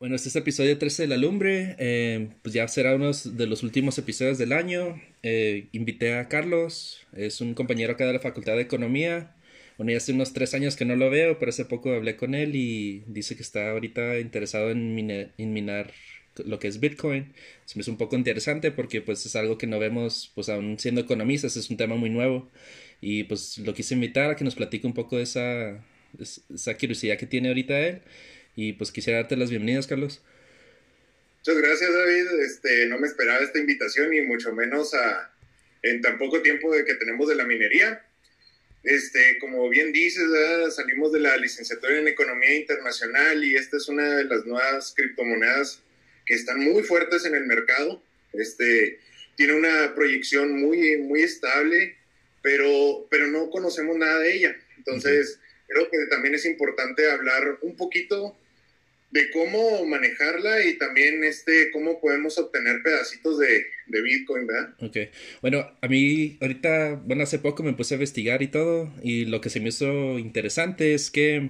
Bueno, este es el episodio 13 de La Lumbre. Eh, pues ya será uno de los últimos episodios del año. Eh, invité a Carlos, es un compañero acá de la Facultad de Economía. Bueno, ya hace unos tres años que no lo veo, pero hace poco hablé con él y dice que está ahorita interesado en, minar lo que es Bitcoin. Se me hizo un poco interesante porque pues es algo que no vemos, pues aún siendo economistas, es un tema muy nuevo. Y pues lo quise invitar a que nos platique un poco de esa, esa curiosidad que tiene ahorita él. Y pues quisiera darte las bienvenidas, Carlos. Muchas gracias, David. Este, no me esperaba esta invitación y mucho menos a, en tan poco tiempo de que tenemos de la minería. Este, como bien dices, salimos de la licenciatura en Economía Internacional y esta es una de las nuevas criptomonedas que están muy fuertes en el mercado. Este, tiene una proyección muy, muy estable, pero, pero no conocemos nada de ella. Entonces, creo que también es importante hablar un poquito de cómo manejarla y también este cómo podemos obtener pedacitos de, de, Bitcoin, ¿verdad? Ok. Bueno, a mí ahorita, bueno, hace poco me puse a investigar y todo, y lo que se me hizo interesante es que,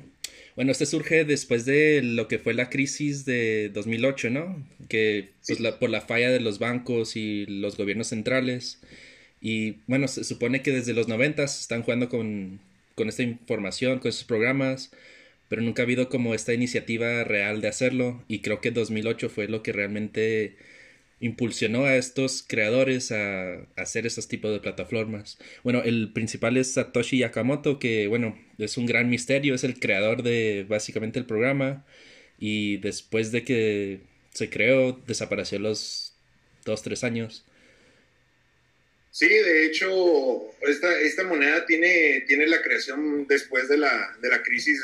bueno, este surge después de lo que fue la crisis de 2008, ¿no? Que pues, la, por la falla de los bancos y los gobiernos centrales. Y bueno, se supone que desde los 90 están jugando con, con esta información, con esos programas pero nunca ha habido como esta iniciativa real de hacerlo y creo que 2008 fue lo que realmente impulsionó a estos creadores a, hacer esos tipos de plataformas. Bueno, el principal es Satoshi Yakamoto, que bueno, es un gran misterio, es el creador de básicamente el programa y después de que se creó desapareció los dos, tres años. Sí, de hecho, esta, esta moneda tiene, tiene la creación después de la, de la crisis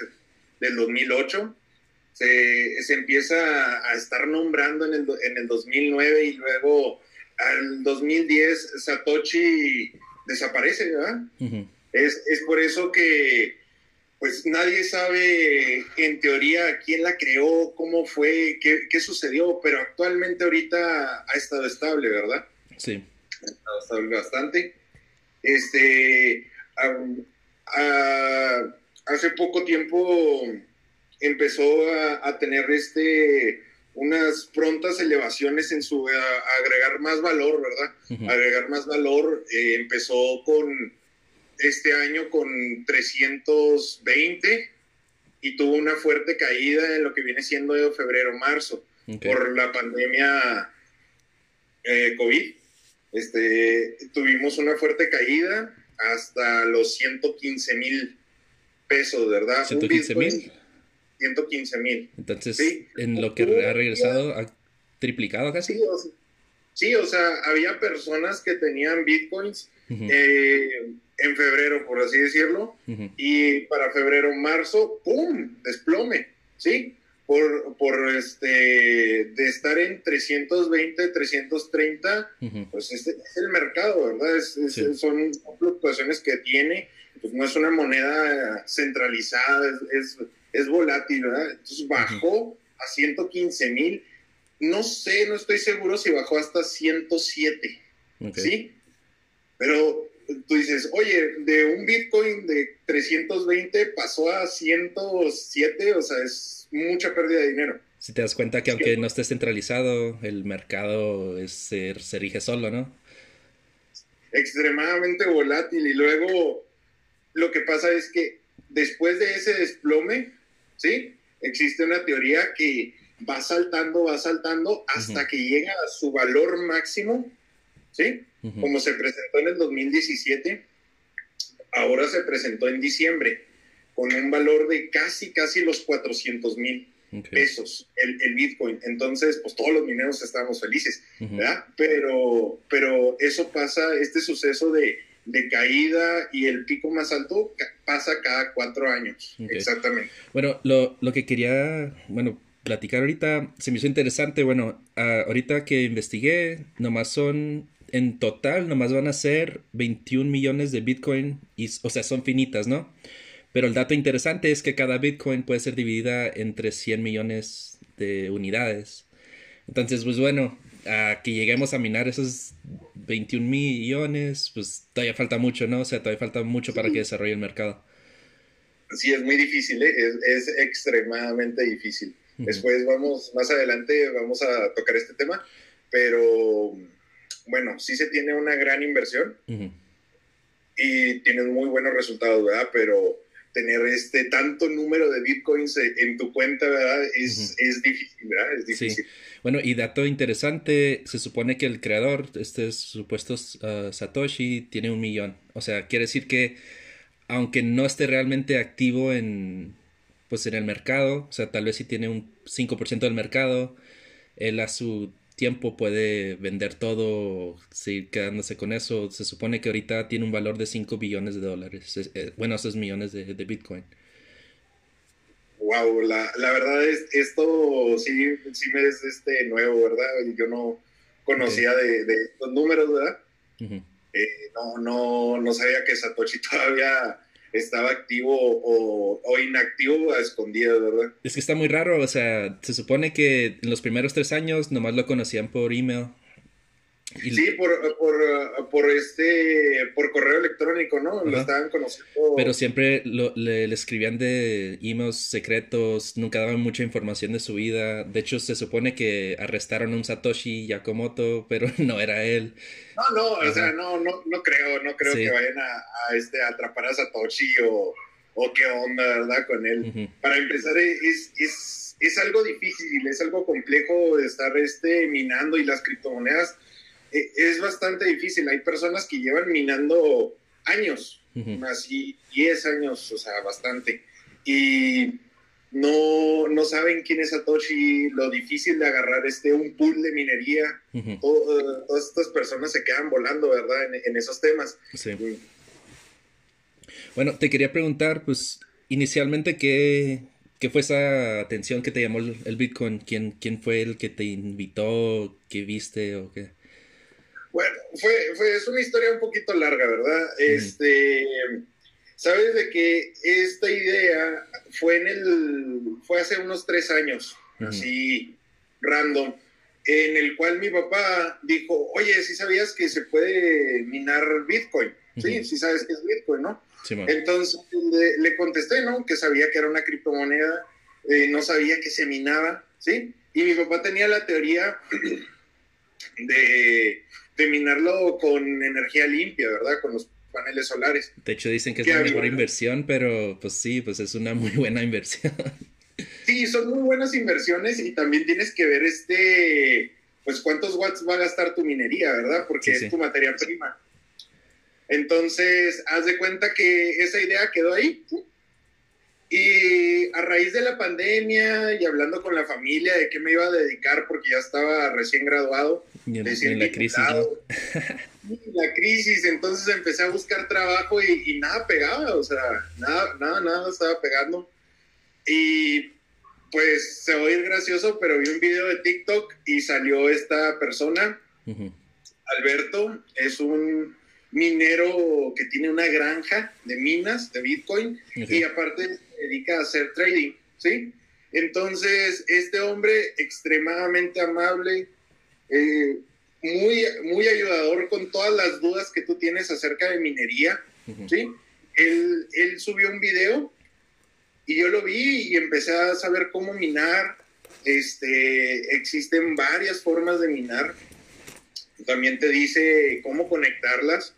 del 2008. Se, se empieza a estar nombrando en el, en el 2009 y luego al 2010 Satoshi desaparece, ¿verdad? es, es, por eso que pues nadie sabe en teoría quién la creó, cómo fue, qué, qué sucedió, pero actualmente ahorita ha estado estable, ¿verdad? Sí. Ha estado estable bastante. Este, hace poco tiempo empezó a, tener este unas prontas elevaciones en su agregar más valor, ¿verdad? Agregar más valor. Eh, empezó con este año con 320 y tuvo una fuerte caída en lo que viene siendo febrero-marzo por la pandemia eh, COVID. Este, tuvimos una fuerte caída hasta los 115 mil pesos, ¿verdad? 115 mil. 115 mil. Entonces, en lo que ha regresado, ha triplicado casi. Sí o, sea, había personas que tenían bitcoins eh, en febrero, por así decirlo, y para febrero, marzo, ¡pum! Desplome, ¿sí? Por, por este, de estar en 320, 330, pues este es el mercado, ¿verdad? Son fluctuaciones que tiene pues no es una moneda centralizada, es, es, volátil, ¿verdad? Entonces bajó a 115 mil. No sé, no estoy seguro si bajó hasta 107, ¿sí? Pero tú dices, oye, de un Bitcoin de 320 pasó a 107, o sea, es mucha pérdida de dinero. Si te das cuenta que aunque no esté centralizado, el mercado es, se, se rige solo, ¿no? Extremadamente volátil y luego lo que pasa es que después de ese desplome, ¿sí? Existe una teoría que va saltando, va saltando hasta que llega a su valor máximo, ¿sí? Como se presentó en el 2017, ahora se presentó en diciembre con un valor de casi, casi los 400 mil pesos el, el, Bitcoin. Entonces, pues todos los mineros estábamos felices, ¿verdad? Pero, pero eso pasa, este suceso de de caída y el pico más alto pasa cada cuatro años. Exactamente. Bueno, lo, lo, que quería, bueno, platicar ahorita se me hizo interesante. Bueno, ahorita que investigué, nomás son, en total, nomás van a ser 21 millones de Bitcoin, y, o sea, son finitas, ¿no? Pero el dato interesante es que cada Bitcoin puede ser dividida entre 100 millones de unidades. Entonces, pues bueno, a que lleguemos a minar esos 21 millones, pues todavía falta mucho, ¿no? O sea, todavía falta mucho para que desarrolle el mercado. Sí, es muy difícil, ¿eh? es, es, extremadamente difícil. Después vamos, más adelante vamos a tocar este tema, pero bueno, sí se tiene una gran inversión y tienes muy buenos resultados, ¿verdad? Pero tener este tanto número de bitcoins en tu cuenta, ¿verdad? Es, es difícil, ¿verdad? Es difícil. Sí. Bueno, y dato interesante, se supone que el creador, este supuesto uh, Satoshi, tiene un millón. O sea, quiere decir que aunque no esté realmente activo en, pues en el mercado, o sea, tal vez si tiene un 5% del mercado, él a su tiempo puede vender todo, seguir quedándose con eso. Se supone que ahorita tiene un valor de 5 billones de dólares. Eh, bueno, esos millones de, Bitcoin. Wow, la, la, verdad es esto sí, sí me es este nuevo, ¿verdad? Yo no conocía de, de, estos números, ¿verdad? Eh, no, no, no sabía que Satoshi todavía estaba activo o, inactivo a escondidas, ¿verdad? Es que está muy raro, o sea, se supone que en los primeros tres años nomás lo conocían por email Sí, por, por, por, este, por correo electrónico, ¿no? Lo estaban conociendo. Pero siempre le, escribían de emails secretos, nunca daban mucha información de su vida. De hecho, se supone que arrestaron a un Satoshi Yakamoto, pero no era él. No, no, o sea, no, no, no creo, no creo que vayan a, este, atrapar a Satoshi o, o qué onda, ¿verdad? Con él. Para empezar, es, es, es algo difícil, es algo complejo de estar este, minando y las criptomonedas es bastante difícil. Hay personas que llevan minando años, más y 10 años, o sea, bastante. Y no, no saben quién es Satoshi, lo difícil de agarrar este un pool de minería. todas estas personas se quedan volando, ¿verdad? En, esos temas. Sí. Bueno, te quería preguntar, pues, inicialmente, ¿qué, ¿qué fue esa atención que te llamó el, Bitcoin? ¿Quién, ¿Quién fue el que te invitó? ¿Qué viste o qué? Bueno, fue, fue, es una historia un poquito larga, ¿verdad? Este, sabes de que esta idea fue en el, fue hace unos tres años, así, random, en el cual mi papá dijo, oye, si sabías que se puede minar Bitcoin? Sí, sí sabes que es Bitcoin, ¿no? Entonces le, contesté, ¿no? Que sabía que era una criptomoneda, eh, no sabía que se minaba, ¿sí? Y mi papá tenía la teoría de terminarlo con energía limpia, ¿verdad? Con los paneles solares. De hecho, dicen que es la mejor inversión, pero pues sí, pues es una muy buena inversión. Sí, son muy buenas inversiones y también tienes que ver este, pues cuántos watts va a gastar tu minería, ¿verdad? Porque es tu materia prima. Entonces, haz de cuenta que esa idea quedó ahí. Y a raíz de la pandemia y hablando con la familia de qué me iba a dedicar porque ya estaba recién graduado, en, la crisis. La crisis, entonces empecé a buscar trabajo y, nada pegaba, o sea, nada, nada, nada estaba pegando. Y pues se va a ir gracioso, pero vi un video de TikTok y salió esta persona, Alberto, es un minero que tiene una granja de minas de Bitcoin y aparte se dedica a hacer trading, ¿sí? Entonces, este hombre extremadamente amable, eh, muy, muy ayudador con todas las dudas que tú tienes acerca de minería, ¿sí? Él, él subió un video y yo lo vi y empecé a saber cómo minar. Este, existen varias formas de minar. También te dice cómo conectarlas.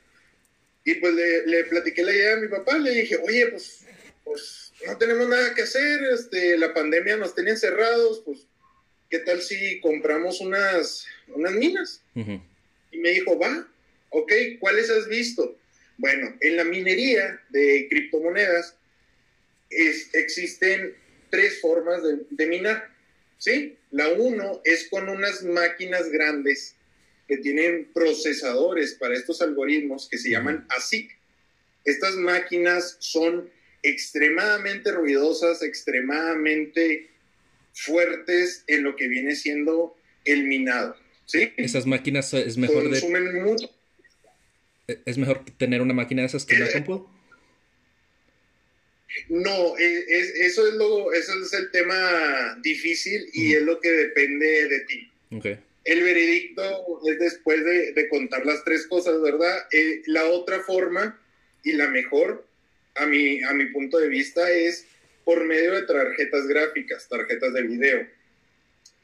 Y pues le, le, platiqué la idea a mi papá, le dije, oye, pues, pues no tenemos nada que hacer, este, la pandemia nos tenía encerrados, pues, ¿qué tal si compramos unas, unas minas? Y me dijo, va, ok, ¿cuáles has visto? Bueno, en la minería de criptomonedas es, existen tres formas de, de minar, ¿sí? La uno es con unas máquinas grandes que tienen procesadores para estos algoritmos que se llaman ASIC. Estas máquinas son extremadamente ruidosas, extremadamente fuertes en lo que viene siendo el minado. ¿sí? Esas máquinas es mejor de... Mucho. ¿Es mejor tener una máquina de esas que una compu? No, e, es, eso, es lo, eso es el tema difícil y es lo que depende de ti. Okay. El veredicto es después de, contar las tres cosas, ¿verdad? Eh, la otra forma y la mejor, a mi, a mi punto de vista, es por medio de tarjetas gráficas, tarjetas de video.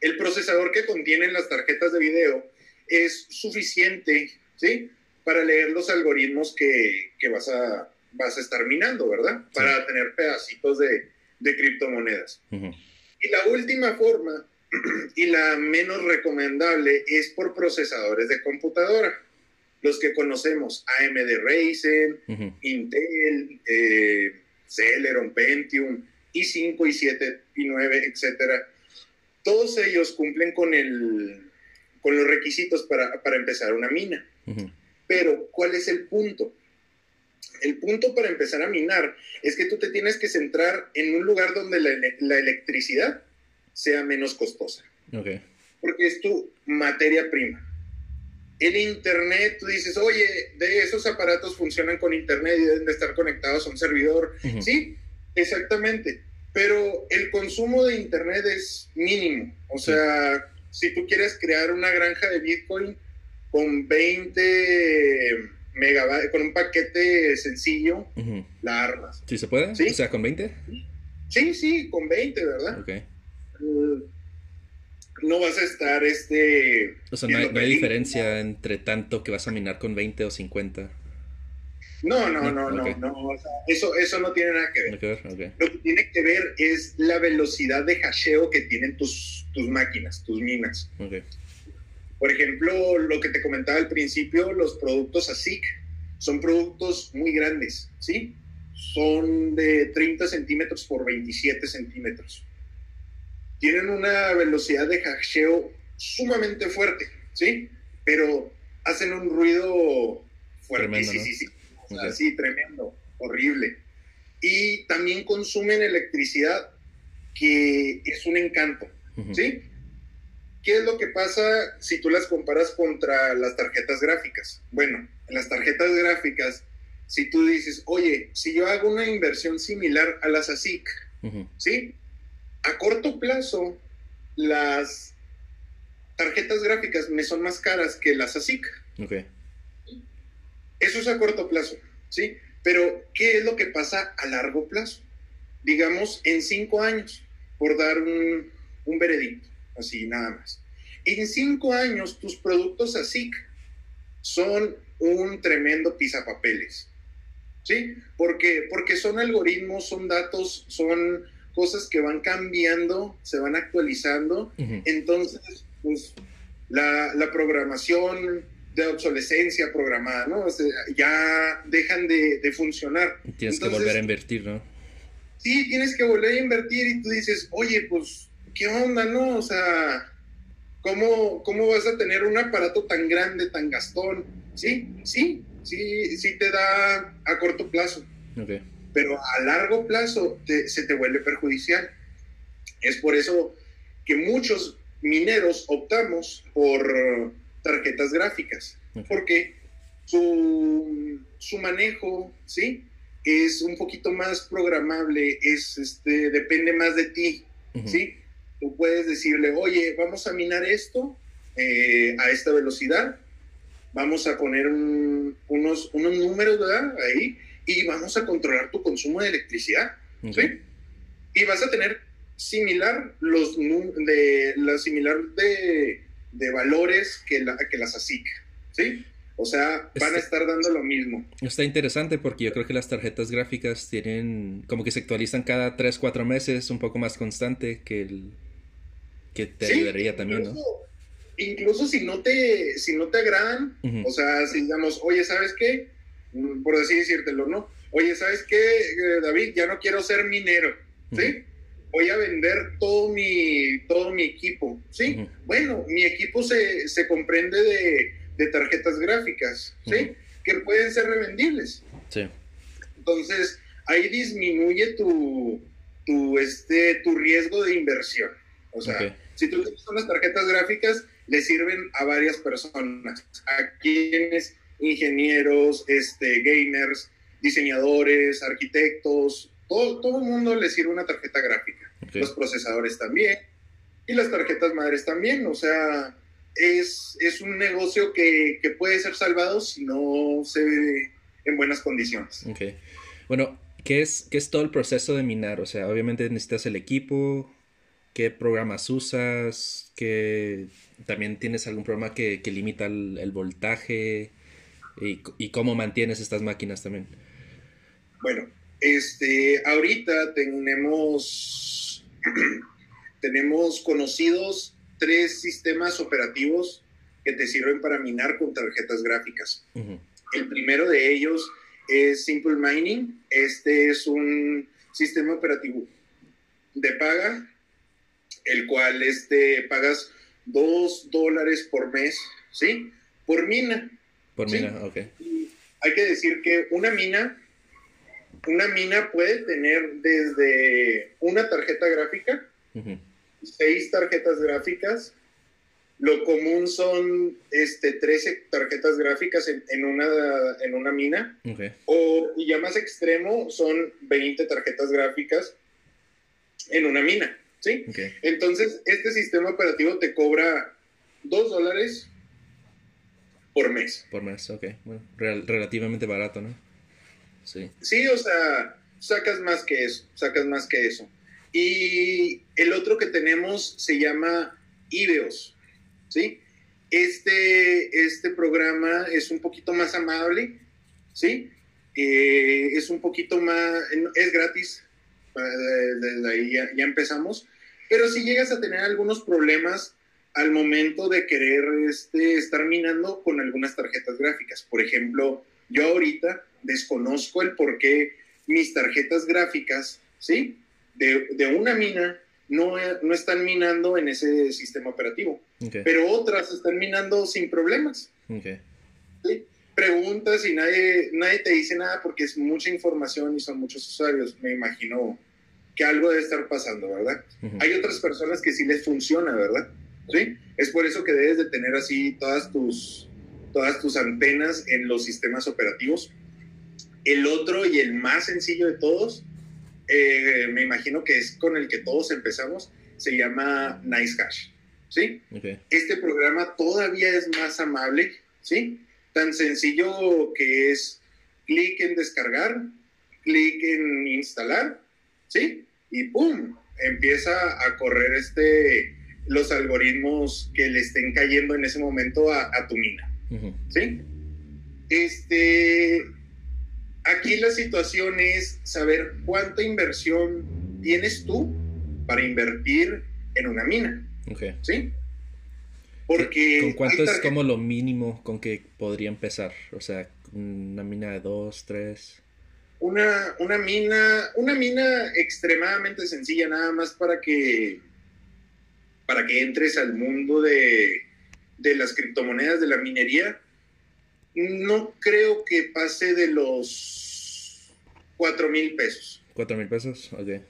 El procesador que contienen las tarjetas de video es suficiente, ¿sí? Para leer los algoritmos que, vas, a, vas a estar minando, ¿verdad? Para tener pedacitos de, criptomonedas. Y la última forma, y la menos recomendable, es por procesadores de computadora. Los que conocemos, AMD Ryzen, Intel, eh, Celeron, Pentium, i5, i7, i9, etcétera. Todos ellos cumplen con, el, con los requisitos para, empezar una mina. Pero, ¿cuál es el punto? El punto para empezar a minar es que tú te tienes que centrar en un lugar donde la, electricidad sea menos costosa. Porque es tu materia prima. El Internet, tú dices, oye, de esos aparatos funcionan con Internet y deben de estar conectados a un servidor. Sí, exactamente. Pero el consumo de Internet es mínimo. O sea, si tú quieres crear una granja de Bitcoin con 20 megabytes, con un paquete sencillo, la armas. ¿Sí se puede? ¿Sí? O sea, con 20? Sí, sí, con 20, ¿verdad? Ok. No vas a estar este... O sea, no hay, diferencia entre tanto que vas a minar con 20 o 50. No, no, no, no, no. eso, eso no tiene nada que ver. Lo que tiene que ver es la velocidad de hasheo que tienen tus, tus máquinas, tus minas. Por ejemplo, lo que te comentaba al principio, los productos ASIC son productos muy grandes, ¿sí? Son de 30 centímetros por 27 centímetros tienen una velocidad de hasheo sumamente fuerte, ¿sí? Pero hacen un ruido fuertísimo, así tremendo, horrible. Y también consumen electricidad, que es un encanto, ¿sí? ¿Qué es lo que pasa si tú las comparas contra las tarjetas gráficas? Bueno, en las tarjetas gráficas, si tú dices, oye, si yo hago una inversión similar a las ASIC, ¿sí? A corto plazo, las tarjetas gráficas me son más caras que las ASIC. Okay. Eso es a corto plazo, ¿sí? Pero, ¿qué es lo que pasa a largo plazo? Digamos, en cinco años, por dar un, un veredicto, así nada más. En cinco años, tus productos ASIC son un tremendo pisapapeles, ¿sí? Porque, porque son algoritmos, son datos, son cosas que van cambiando, se van actualizando. Entonces, pues, la, programación de obsolescencia programada, ¿no? ya dejan de, funcionar. Tienes que volver a invertir, ¿no? Sí, tienes que volver a invertir y tú dices, oye, pues, ¿qué onda, no? O sea, ¿cómo, cómo vas a tener un aparato tan grande, tan gastón? Sí, sí, sí, sí te da a corto plazo. Okay pero a largo plazo se te vuelve perjudicial. Es por eso que muchos mineros optamos por tarjetas gráficas, porque su, su, manejo, ¿sí? Es un poquito más programable, es, este, depende más de ti, ¿sí? Tú puedes decirle, oye, vamos a minar esto eh, a esta velocidad, vamos a poner unos, unos números, ¿verdad? Ahí, y vamos a controlar tu consumo de electricidad. ¿sí? Y vas a tener similar los de la similar de, de valores que, la, que las ASIC, ¿sí? O sea, van a estar dando lo mismo. Está interesante porque yo creo que las tarjetas gráficas tienen como que se actualizan cada 3, 4 meses, un poco más constante que el que te ayudaría también, ¿no? Incluso si no te si no te agradan, o sea, si digamos, "Oye, ¿sabes qué? Por así decírtelo, ¿no? Oye, ¿sabes qué, eh, David? Ya no quiero ser minero, ¿sí? Voy a vender todo mi, todo mi equipo, ¿sí? Bueno, mi equipo se, se comprende de, de, tarjetas gráficas, ¿sí? Que pueden ser revendibles. Sí. Entonces, ahí disminuye tu, tu, este, tu riesgo de inversión. O sea, si tú tienes unas tarjetas gráficas, le sirven a varias personas. A quienes ingenieros, este, gamers, diseñadores, arquitectos, todo, todo el mundo le sirve una tarjeta gráfica. Los procesadores también y las tarjetas madres también. O sea, es, es un negocio que, que, puede ser salvado si no se ve en buenas condiciones. Okay. Bueno, ¿qué es, ¿qué es todo el proceso de minar? O sea, obviamente necesitas el equipo, qué programas usas, que también tienes algún programa que, limita el, voltaje y, cómo mantienes estas máquinas también. Bueno, este, ahorita tenemos, tenemos conocidos tres sistemas operativos que te sirven para minar con tarjetas gráficas. El primero de ellos es Simple Mining. Este es un sistema operativo de paga el cual este, pagas dos dólares por mes, ¿sí? Por mina. Por mina, ok. hay que decir que una mina, una mina puede tener desde una tarjeta gráfica, seis tarjetas gráficas, lo común son este, 13 tarjetas gráficas en, una, en una mina. O, y ya más extremo, son 20 tarjetas gráficas en una mina. ¿sí? Entonces, este sistema operativo te cobra 2 dólares por mes. Por mes, ok. Bueno, relativamente barato, ¿no? Sí. Sí, o sea, sacas más que eso, sacas más que eso. Y el otro que tenemos se llama Ibeos, ¿sí? Este, este programa es un poquito más amable, ¿sí? Eh, es un poquito más, es gratis, eh, desde ahí ya, empezamos, pero si llegas a tener algunos problemas al momento de querer este, estar minando con algunas tarjetas gráficas. Por ejemplo, yo ahorita desconozco el por qué mis tarjetas gráficas, ¿sí? De, una mina no, no, están minando en ese sistema operativo, pero otras están minando sin problemas. Preguntas y nadie, nadie te dice nada porque es mucha información y son muchos usuarios. Me imagino que algo debe estar pasando, ¿verdad? Hay otras personas que sí les funciona, ¿verdad? ¿Sí? Es por eso que debes de tener así todas tus, todas tus antenas en los sistemas operativos. El otro y el más sencillo de todos, eh, me imagino que es con el que todos empezamos, se llama NiceHash, ¿sí? Este programa todavía es más amable, ¿sí? Tan sencillo que es clic en descargar, clic en instalar ¿sí? Y ¡pum! Empieza a correr este, los algoritmos que le estén cayendo en ese momento a, tu mina, ¿sí? Este, aquí la situación es saber cuánta inversión tienes tú para invertir en una mina, ¿sí? Porque... ¿Con cuánto es como lo mínimo con que podría empezar? O sea, una mina de dos, tres una, una mina, una mina extremadamente sencilla, nada más para que, para que entres al mundo de, de las criptomonedas, de la minería. No creo que pase de los cuatro mil pesos. ¿Cuatro mil pesos? Ok.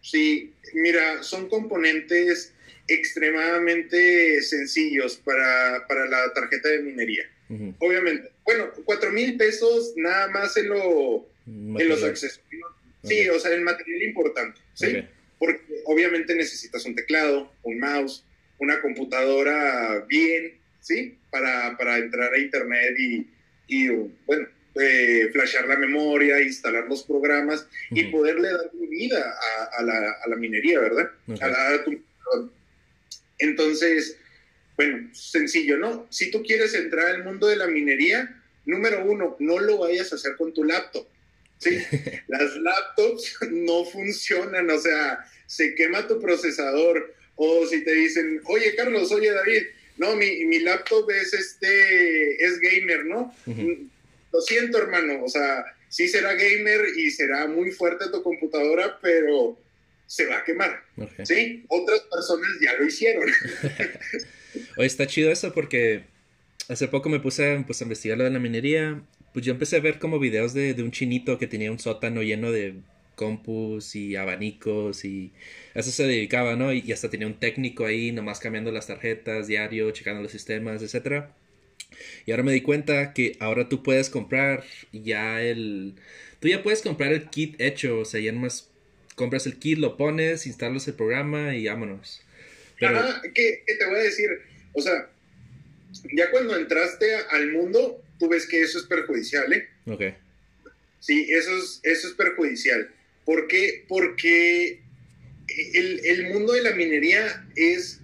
Sí, mira, son componentes extremadamente sencillos para, para la tarjeta de minería. Obviamente. Bueno, cuatro mil pesos nada más en lo, en los accesorios. Sí, o sea, el material importante, ¿sí? Porque obviamente necesitas un teclado, un mouse, una computadora bien, ¿sí? Para, para entrar a internet y, y bueno, eh, flashear la memoria, instalar los programas y poderle dar vida a, la, a la, minería, ¿verdad? Entonces, bueno, sencillo, ¿no? Si tú quieres entrar al mundo de la minería, número uno, no lo vayas a hacer con tu laptop. ¿Sí? Las laptops no funcionan, o sea, se quema tu procesador. O si te dicen, oye Carlos, oye David, no, mi, mi laptop es este, es gamer, ¿no? Lo siento, hermano, o sea, sí será gamer y será muy fuerte tu computadora, pero se va a quemar, ¿sí? Otras personas ya lo hicieron. Oye, está chido eso porque hace poco me puse pues, a investigar lo de la minería pues yo empecé a ver como videos de, un chinito que tenía un sótano lleno de compus y abanicos y eso se dedicaba, ¿no? Y, hasta tenía un técnico ahí nomás cambiando las tarjetas diario, checando los sistemas, etcétera. Y ahora me di cuenta que ahora tú puedes comprar ya el... Tú ya puedes comprar el kit hecho, o sea, ya nomás compras el kit, lo pones, instalas el programa y vámonos. Pero... ¿qué, ¿qué, te voy a decir? O sea, ya cuando entraste al mundo, tú ves que eso es perjudicial, ¿eh? Ok. Sí, eso es, eso es perjudicial. ¿Por qué? Porque el, el mundo de la minería es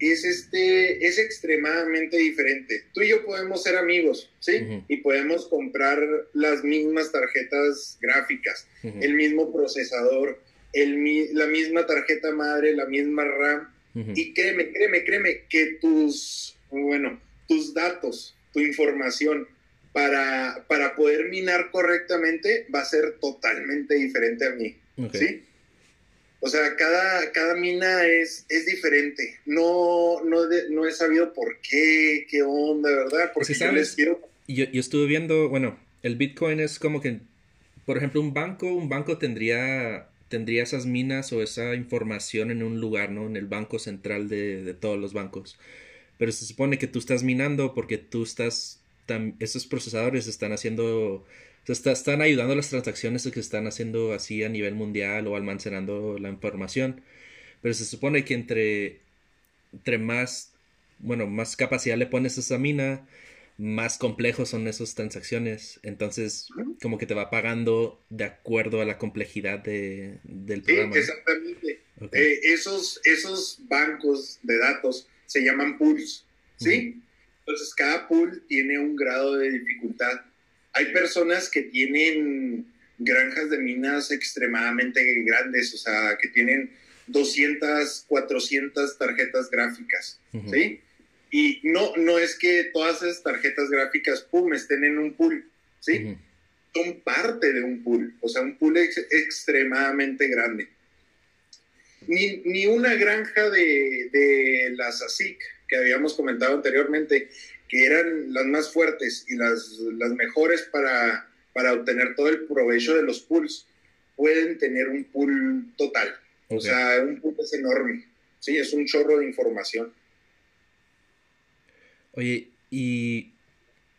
es, este, es extremadamente diferente. Tú y yo podemos ser amigos, ¿sí? Y podemos comprar las mismas tarjetas gráficas, el mismo procesador, el, la misma tarjeta madre, la misma RAM. Y créeme, créeme, créeme que tus, bueno, tus datos, tu información para, para poder minar correctamente va a ser totalmente diferente a mí, ¿sí? O sea, cada, cada mina es, es diferente. No, no, no he sabido por qué, qué onda, ¿verdad? Porque yo les quiero... Yo, yo estuve viendo, bueno, el Bitcoin es como que, por ejemplo, un banco, un banco tendría, tendría esas minas o esa información en un lugar, ¿no? En el banco central de, de todos los bancos. Pero se supone que tú estás minando porque tú estás, esos procesadores están haciendo están ayudando a las transacciones que se están haciendo así a nivel mundial o almacenando la información. Pero se supone que entre, entre más, bueno, más capacidad le pones a esa mina, más complejos son esas transacciones. Entonces, como que te va pagando de acuerdo a la complejidad de, del programa. Sí, exactamente. Eh, esos, esos bancos de datos se llaman pools, ¿sí? Entonces, cada pool tiene un grado de dificultad hay personas que tienen granjas de minas extremadamente grandes, o sea, que tienen 200, 400 tarjetas gráficas, ¿sí? Y no, no es que todas esas tarjetas gráficas, pum, estén en un pool, ¿sí? Son parte de un pool, o sea, un pool extremadamente grande. Ni, ni, una granja de, de las ASIC que habíamos comentado anteriormente que eran las más fuertes y las, las mejores para, para obtener todo el provecho de los pools, pueden tener un pool total. O sea, un pool es enorme. Sí, es un chorro de información. Oye, ¿y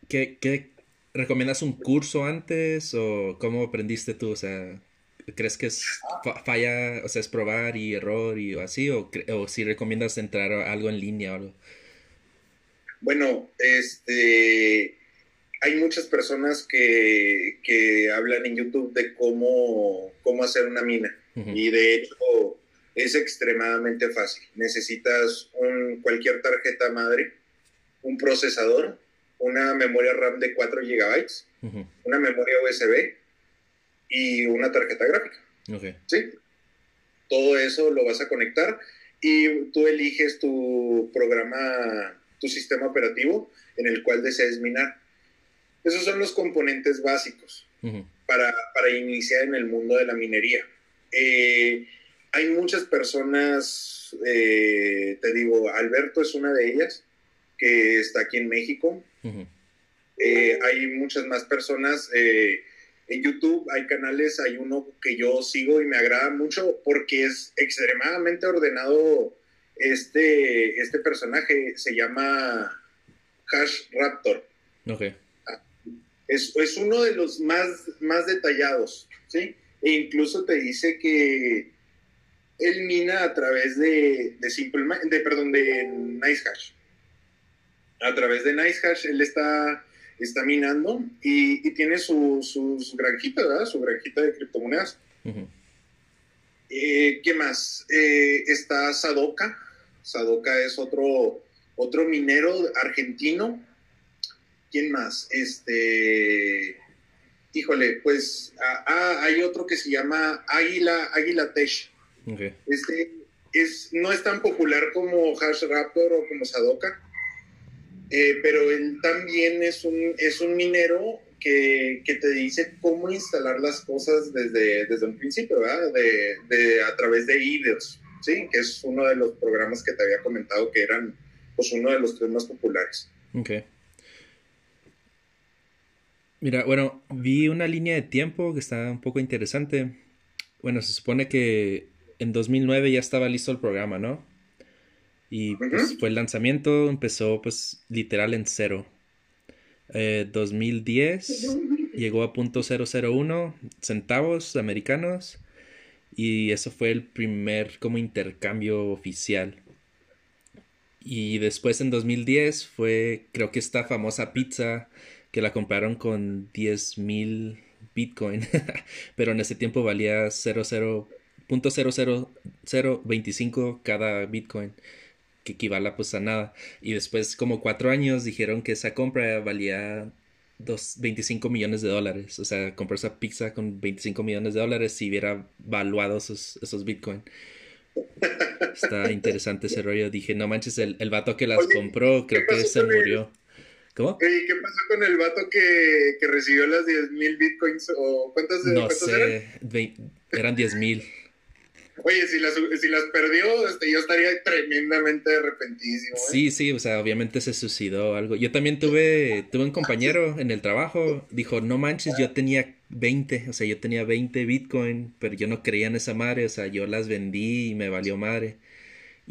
qué, qué recomiendas un curso antes o cómo aprendiste tú? O sea, ¿crees que es falla, o sea, es probar y error y así? ¿O, o si recomiendas entrar a algo en línea o algo? Bueno, este, hay muchas personas que, que hablan en YouTube de cómo, cómo hacer una mina. Y de hecho, es extremadamente fácil. Necesitas un, cualquier tarjeta madre, un procesador, una memoria RAM de 4 GB, una memoria USB y una tarjeta gráfica. ¿Sí? Todo eso lo vas a conectar y tú eliges tu programa tu sistema operativo en el cual desees minar. Esos son los componentes básicos para, para, iniciar en el mundo de la minería. Eh, hay muchas personas, eh, te digo, Alberto es una de ellas, que está aquí en México. Eh, hay muchas más personas. En YouTube hay canales, hay uno que yo sigo y me agrada mucho porque es extremadamente ordenado este, este personaje se llama Hash Raptor. Okay. Es, es, uno de los más, más detallados, ¿sí? E incluso te dice que él mina a través de, de Simple, de, perdón, de NiceHash. A través de NiceHash él está, está minando y, y tiene su, su, granjita, ¿verdad? Su granjita de criptomonedas. Eh, ¿Qué más? Eh, está Sadoka, Sadoka es otro, otro minero argentino. ¿Quién más? Este, híjole, pues ah, hay otro que se llama Águila, Águila Tesh. Este es, no es tan popular como Hash Raptor o como Sadoka, eh, pero él también es un, es un minero que, te dice cómo instalar las cosas desde, desde un principio, ¿verdad? De, a través de IDEOS. ¿sí? Que es uno de los programas que te había comentado que eran pues uno de los tres más populares. Ok. Mira, bueno, vi una línea de tiempo que está un poco interesante. Bueno, se supone que en 2009 ya estaba listo el programa, ¿no? Y pues fue el lanzamiento, empezó pues literal en cero. 2010 eh, llegó a punto .001 centavos americanos y eso fue el primer como intercambio oficial. Y después en 2010 fue creo que esta famosa pizza que la compraron con 10 mil Bitcoin, pero en ese tiempo valía 0.00025 cada Bitcoin, que equivale pues a nada. Y después, como cuatro años, dijeron que esa compra valía dos, 25 millones de dólares. O sea, compró esa pizza con 25 millones de dólares si hubiera valuado esos, esos Bitcoin. Está interesante ese rollo. Dije, no manches, el, el vato que las compró, creo que se murió. ¿Cómo? ¿Y qué pasó con el vato que, que recibió las 10 mil bitcoins? ¿O cuántas, no sé, eran? eran 10 mil. Oye, si las, si las perdió, este, yo estaría tremendamente arrepentísimo. ¿eh? Sí, sí, o sea, obviamente se suicidó algo. Yo también tuve, tuve un compañero en el trabajo, dijo, no manches, yo tenía 20, o sea, yo tenía 20 Bitcoin, pero yo no creía en esa madre, o sea, yo las vendí y me valió madre.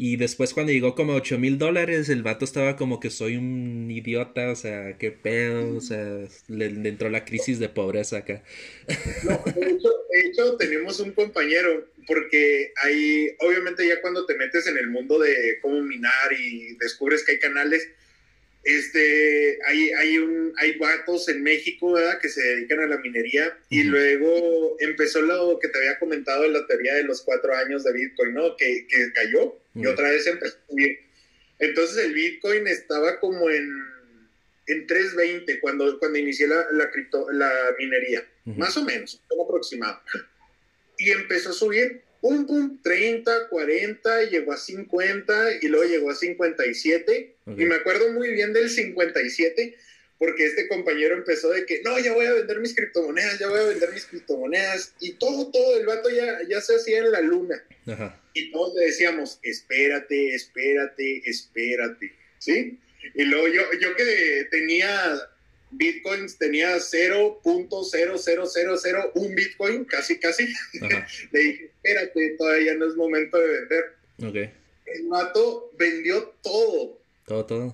Y después cuando llegó como 8 mil dólares, el vato estaba como que soy un idiota, o sea, qué pedo, o sea, le, entró la crisis de pobreza acá. No, de hecho, de hecho, tenemos un compañero, porque ahí, obviamente ya cuando te metes en el mundo de cómo minar y descubres que hay canales, este, hay, hay, un, hay vatos en México ¿verdad? que se dedican a la minería y luego empezó lo que te había comentado en la teoría de los cuatro años de Bitcoin, ¿no? Que, que cayó y otra vez empezó a subir. Entonces el Bitcoin estaba como en, en 320 cuando, cuando inicié la, la, cripto, la minería, más o menos, como aproximado. Y empezó a subir pum, pum, 30, 40, llegó a 50 y luego llegó a 57. Y me acuerdo muy bien del 57 porque este compañero empezó de que, no, ya voy a vender mis criptomonedas, ya voy a vender mis criptomonedas. Y todo, todo, el vato ya, ya se hacía en la luna. Y todos le decíamos, espérate, espérate, espérate. ¿Sí? Y luego yo, yo que tenía bitcoins tenía 0.00001 bitcoin, casi, casi. Le dije, espérate, todavía no es momento de vender. Okay. El mato vendió todo. Todo, todo.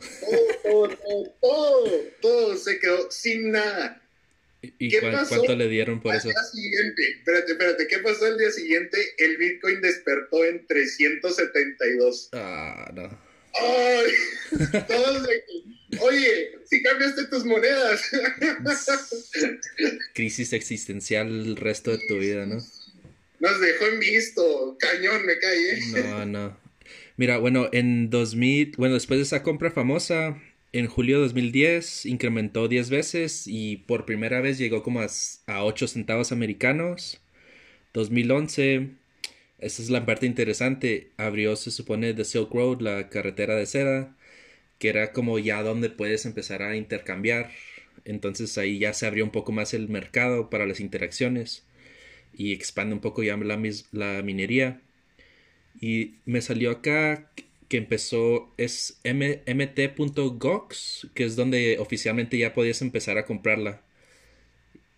Todo, todo, todo, todo, se quedó sin nada. ¿Y ¿Qué pasó? cuánto le dieron por eso? Al día siguiente, espérate, espérate, ¿qué pasó el día siguiente? El Bitcoin despertó en 372. Ah, no. ¡Ay! Todos de Oye, si cambiaste tus monedas. Crisis existencial el resto de tu vida, ¿no? Nos dejó en visto. Cañón, me cae. ¿eh? No, no. Mira, bueno, en 2000, bueno, después de esa compra famosa, en julio de 2010 incrementó 10 veces y por primera vez llegó como a, a 8 centavos americanos. 2011, esa es la parte interesante, abrió, se supone, The Silk Road, la carretera de seda que era como ya donde puedes empezar a intercambiar. Entonces ahí ya se abrió un poco más el mercado para las interacciones y expande un poco ya la, la minería. Y me salió acá que empezó, es mt.gox, que es donde oficialmente ya podías empezar a comprarla.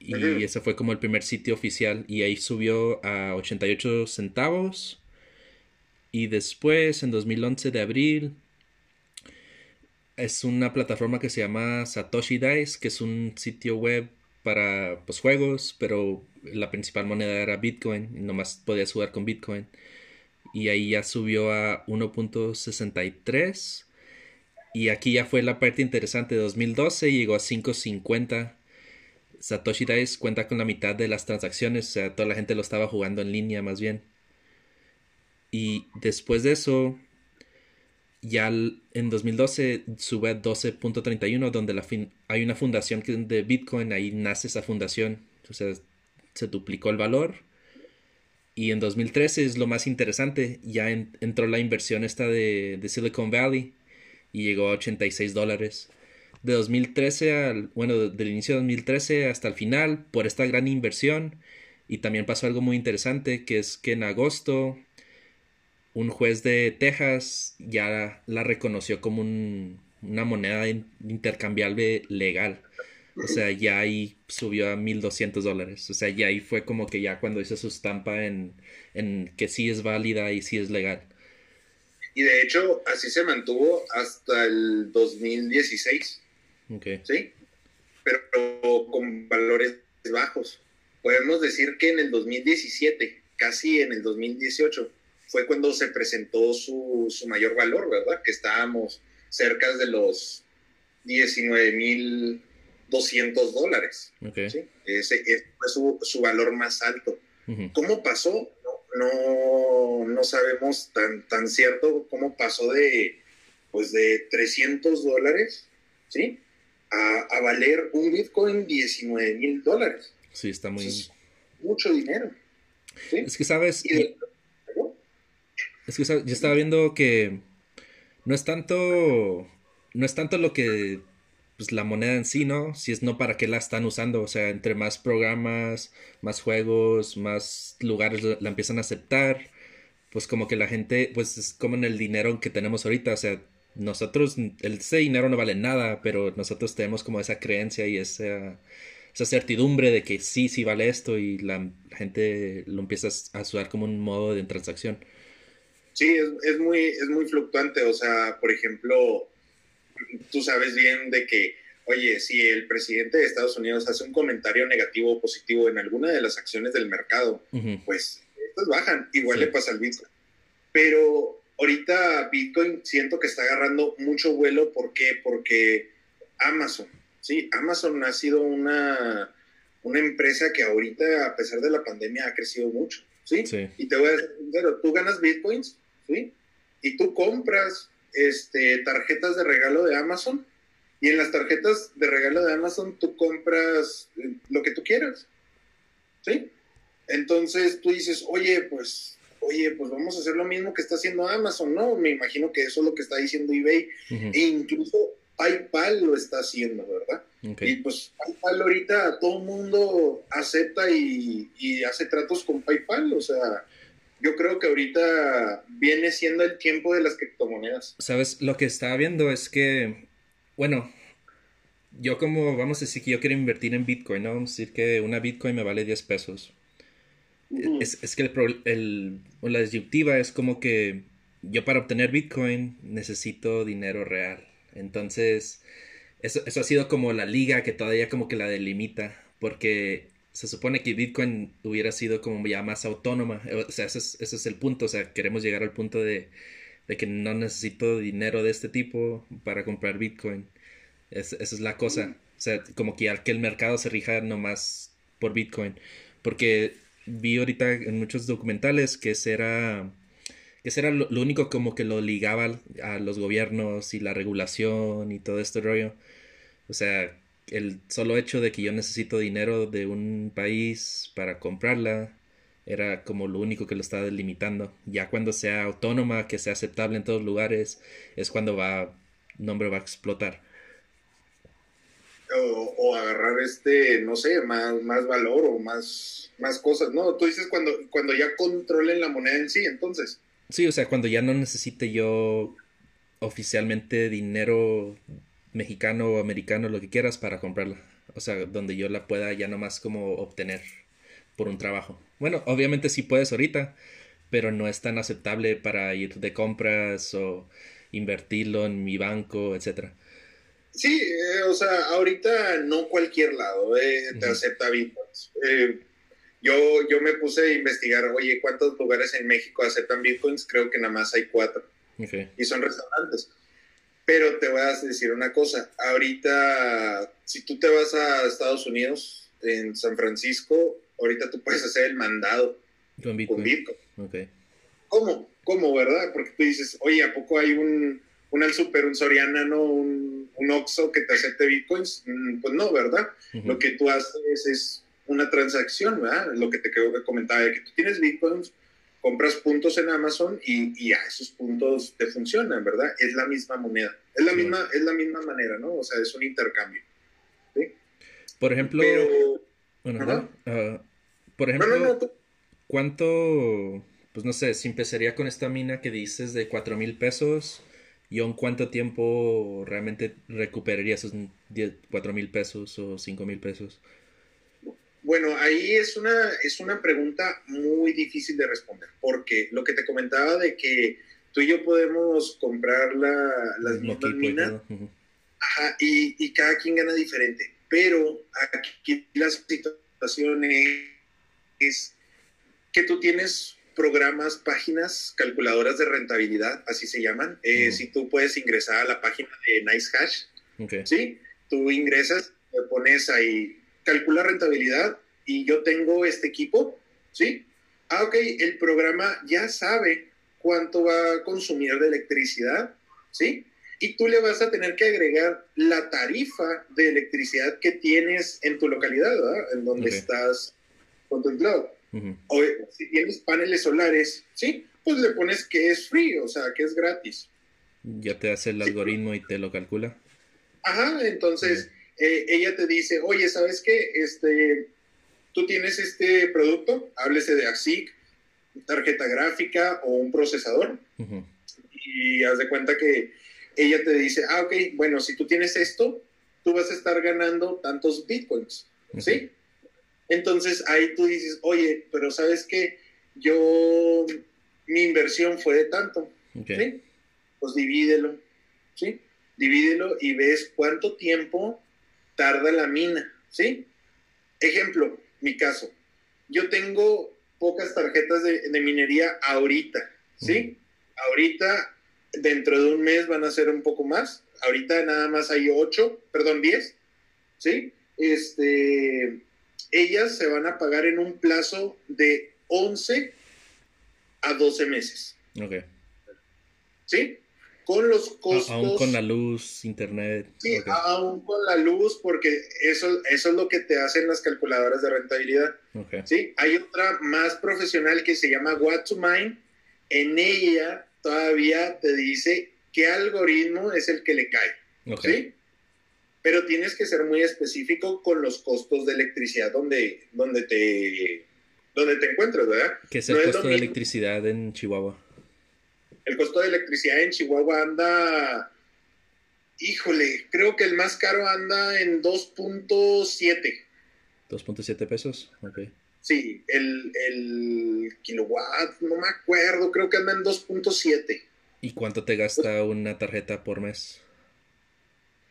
Y ese fue como el primer sitio oficial. Y ahí subió a 88 centavos. Y después, en 2011 de abril, es una plataforma que se llama Satoshi Dice, que es un sitio web para pues, juegos, pero la principal moneda era Bitcoin, y nomás podías jugar con Bitcoin. Y ahí ya subió a 1.63. Y aquí ya fue la parte interesante. 2012 llegó a 5.50. Satoshi Dice cuenta con la mitad de las transacciones, o sea, toda la gente lo estaba jugando en línea más bien. Y después de eso, ya en 2012 sube a 12.31 donde hay una fundación de Bitcoin, ahí nace esa fundación, o sea, se duplicó el valor. Y en 2013 es lo más interesante, ya entró la inversión esta de, Silicon Valley y llegó a 86 dólares. De 2013 al, bueno, del inicio de 2013 hasta el final, por esta gran inversión. Y también pasó algo muy interesante, que es que en agosto un juez de Texas ya la reconoció como una moneda intercambiable legal. O sea, ya ahí subió a 1200 dólares. O sea, ya ahí fue como que ya cuando hizo su estampa en, en que sí es válida y sí es legal. Y de hecho, así se mantuvo hasta el 2016. ¿Sí? Pero con valores bajos. Podemos decir que en el 2017, casi en el 2018, fue cuando se presentó su, su mayor valor, ¿verdad? Que estábamos cerca de los 19 mil 200 dólares. Ese, fue su, valor más alto. ¿Cómo pasó? No, no, sabemos tan, tan cierto cómo pasó de, pues de 300 dólares, ¿sí? A, valer un Bitcoin 19 mil dólares. Sí, está muy... mucho dinero. Es que, ¿sabes? Es que yo estaba viendo que no es tanto, no es tanto lo que pues la moneda en sí, ¿no? Si es no para qué la están usando, o sea, entre más programas, más juegos, más lugares la empiezan a aceptar, pues como que la gente, pues es como en el dinero que tenemos ahorita, o sea, nosotros, ese dinero no vale nada, pero nosotros tenemos como esa creencia y esa, esa certidumbre de que sí, sí vale esto y la, gente lo empieza a usar como un modo de transacción. Sí, es, es, muy, es muy fluctuante, o sea, por ejemplo, tú sabes bien de que, oye, si el presidente de Estados Unidos hace un comentario negativo o positivo en alguna de las acciones del mercado, pues estas bajan, igual le pasa al Bitcoin. Pero ahorita Bitcoin siento que está agarrando mucho vuelo, ¿por qué? Porque Amazon, sí, Amazon ha sido una, una empresa que ahorita, a pesar de la pandemia, ha crecido mucho, ¿sí? sí. Y te voy a decir, tú ganas Bitcoins, ¿sí? Y tú compras este, tarjetas de regalo de Amazon y en las tarjetas de regalo de Amazon tú compras eh, lo que tú quieras. ¿Sí? Entonces tú dices, oye, pues, oye, pues vamos a hacer lo mismo que está haciendo Amazon, ¿no? Me imagino que eso es lo que está diciendo eBay. E incluso PayPal lo está haciendo, ¿verdad? Y pues PayPal ahorita todo el mundo acepta y, y hace tratos con PayPal, o sea, yo creo que ahorita viene siendo el tiempo de las criptomonedas. Sabes, lo que estaba viendo es que, bueno, yo como vamos a decir que yo quiero invertir en Bitcoin, ¿no? Vamos a decir que una Bitcoin me vale 10 pesos. Es, que el, el, la disyuntiva es como que yo para obtener Bitcoin necesito dinero real. Entonces, eso, eso ha sido como la liga que todavía como que la delimita. Porque se supone que Bitcoin hubiera sido como ya más autónoma. O sea, ese es, el punto. O sea, queremos llegar al punto de, que no necesito dinero de este tipo para comprar Bitcoin. esa es la cosa. O sea, como que que el mercado se rija nomás por Bitcoin. Porque vi ahorita en muchos documentales que ese era, que ese era lo, lo único como que lo ligaba a los gobiernos y la regulación y todo este rollo. O sea, el solo hecho de que yo necesito dinero de un país para comprarla era como lo único que lo estaba delimitando. Ya cuando sea autónoma, que sea aceptable en todos lugares, es cuando va, nombre va a explotar. O, agarrar este, no sé, más, más valor o más, más cosas, ¿no? Tú dices cuando, cuando ya controlen la moneda en sí, entonces. Sí, o sea, cuando ya no necesite yo oficialmente dinero mexicano o americano, lo que quieras, para comprarla. O sea, donde yo la pueda ya nomás como obtener por un trabajo. Bueno, obviamente sí puedes ahorita, pero no es tan aceptable para ir de compras o invertirlo en mi banco, etcétera. Sí, eh, o sea, ahorita no cualquier lado eh, te acepta bitcoins. Eh, yo, yo me puse a investigar, oye, ¿cuántos lugares en México aceptan bitcoins? Creo que nada más hay cuatro. Y son restaurantes. Pero te voy a decir una cosa, ahorita, si tú te vas a Estados Unidos, en San Francisco, ahorita tú puedes hacer el mandado con Bitcoin. ¿Cómo? ¿Cómo, verdad? Porque tú dices, oye, ¿a poco hay un, un al super, un Soriana, ¿no? Un, un Oxxo que te acepte Bitcoins? Mm, pues no, ¿verdad? Lo que tú haces es una transacción, ¿verdad? Lo que te comentaba, de que tú tienes Bitcoins, compras puntos en Amazon y, a esos puntos te funcionan, ¿verdad? Es la misma moneda, es la, misma, es la misma manera, ¿no? O sea, es un intercambio. ¿sí? Por ejemplo, bueno, ah, por ejemplo, ¿cuánto, pues no sé, si empezaría con esta mina que dices de cuatro mil pesos, ¿y en cuánto tiempo realmente recuperaría esos cuatro mil pesos o cinco mil pesos? Bueno, ahí es una, es una pregunta muy difícil de responder, porque lo que te comentaba de que tú y yo podemos comprar la, las mismas minas y, cada quien gana diferente, pero aquí la situación es que tú tienes programas, páginas, calculadoras de rentabilidad, así se llaman. Eh, si tú puedes ingresar a la página de NiceHash, ¿sí? Tú ingresas le pones ahí, calcula rentabilidad y yo tengo este equipo, ¿sí? Ah, ok, el programa ya sabe cuánto va a consumir de electricidad, ¿sí? Y tú le vas a tener que agregar la tarifa de electricidad que tienes en tu localidad, ¿verdad? En donde estás con tu cloud. O si tienes paneles solares, ¿sí? Pues le pones que es free, o sea, que es gratis. Ya te hace el algoritmo y te lo calcula. Ajá, entonces eh, ella te dice, oye, ¿sabes qué? Este, tú tienes este producto, háblese de ASIC, tarjeta gráfica o un procesador, y haz de cuenta que ella te dice, ah, ok, bueno, si tú tienes esto, tú vas a estar ganando tantos bitcoins, ¿sí? Entonces ahí tú dices, oye, pero ¿sabes qué? Yo, mi inversión fue de tanto, ¿sí? Pues divídelo, ¿sí? Divídelo y ves cuánto tiempo tarda la mina, ¿sí? Ejemplo, mi caso, yo tengo pocas tarjetas de, minería ahorita, ¿sí? Ahorita, dentro de un mes van a ser un poco más, ahorita nada más hay ocho, perdón, diez, ¿sí? Este, ellas se van a pagar en un plazo de 11 a 12 meses. Ok. ¿Sí? Con los costos. Aún con la luz, internet. Sí, aún con la luz, porque eso, eso es lo que te hacen las calculadoras de rentabilidad. Okay. ¿Sí? Hay otra más profesional que se llama What to Mine. En ella todavía te dice qué algoritmo es el que le cae. ¿Sí? Pero tienes que ser muy específico con los costos de electricidad donde, donde, te, donde te encuentras, ¿verdad? ¿Qué es el costo de electricidad en Chihuahua? El costo de electricidad en Chihuahua anda, híjole, creo que el más caro anda en 2.7. 2.7 pesos, ok. Sí, el, el kilowatt, no me acuerdo, creo que anda en 2.7. ¿Y cuánto te gasta una tarjeta por mes?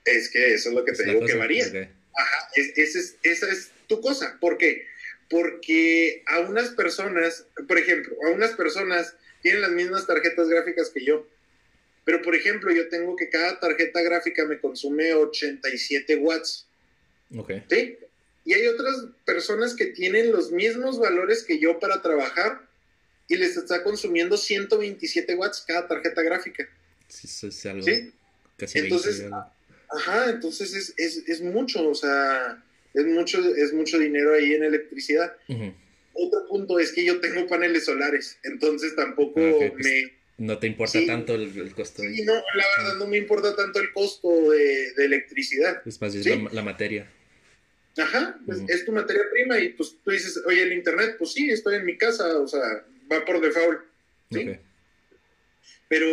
Es que eso es lo que te digo que varía. Ajá, esa es tu cosa. ¿Por qué? Porque a unas personas, por ejemplo, a unas personas tienen las mismas tarjetas gráficas que yo. Pero, por ejemplo, yo tengo que cada tarjeta gráfica me consume 87 watts. Ok. ¿Sí? Y hay otras personas que tienen los mismos valores que yo para trabajar y les está consumiendo 127 watts cada tarjeta gráfica. Sí, es algo ¿Sí? Casi Entonces, Ajá, entonces es, es, es, mucho, o sea, es mucho, es mucho dinero ahí en electricidad. Otro punto es que yo tengo paneles solares, entonces tampoco ah, pues, me... No te importa tanto el, costo. Sí, no, la verdad no me importa tanto el costo de, de electricidad. Es más, es la, materia. Ajá, pues, es tu materia prima y pues tú dices, oye, el internet, pues sí, estoy en mi casa, o sea, va por default. ¿sí? Pero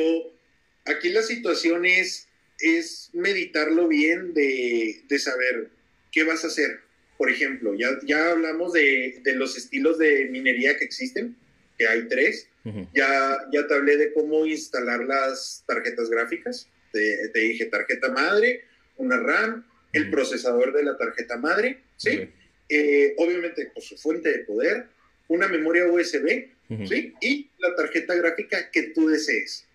aquí la situación es es meditarlo bien de, saber qué vas a hacer. Por ejemplo, ya, ya hablamos de, los estilos de minería que existen, que hay tres. ya, ya te hablé de cómo instalar las tarjetas gráficas. Te, dije tarjeta madre, una RAM, el procesador de la tarjeta madre, ¿sí? Eh, obviamente, pues, su fuente de poder, una memoria USB, ¿sí? Y la tarjeta gráfica que tú desees.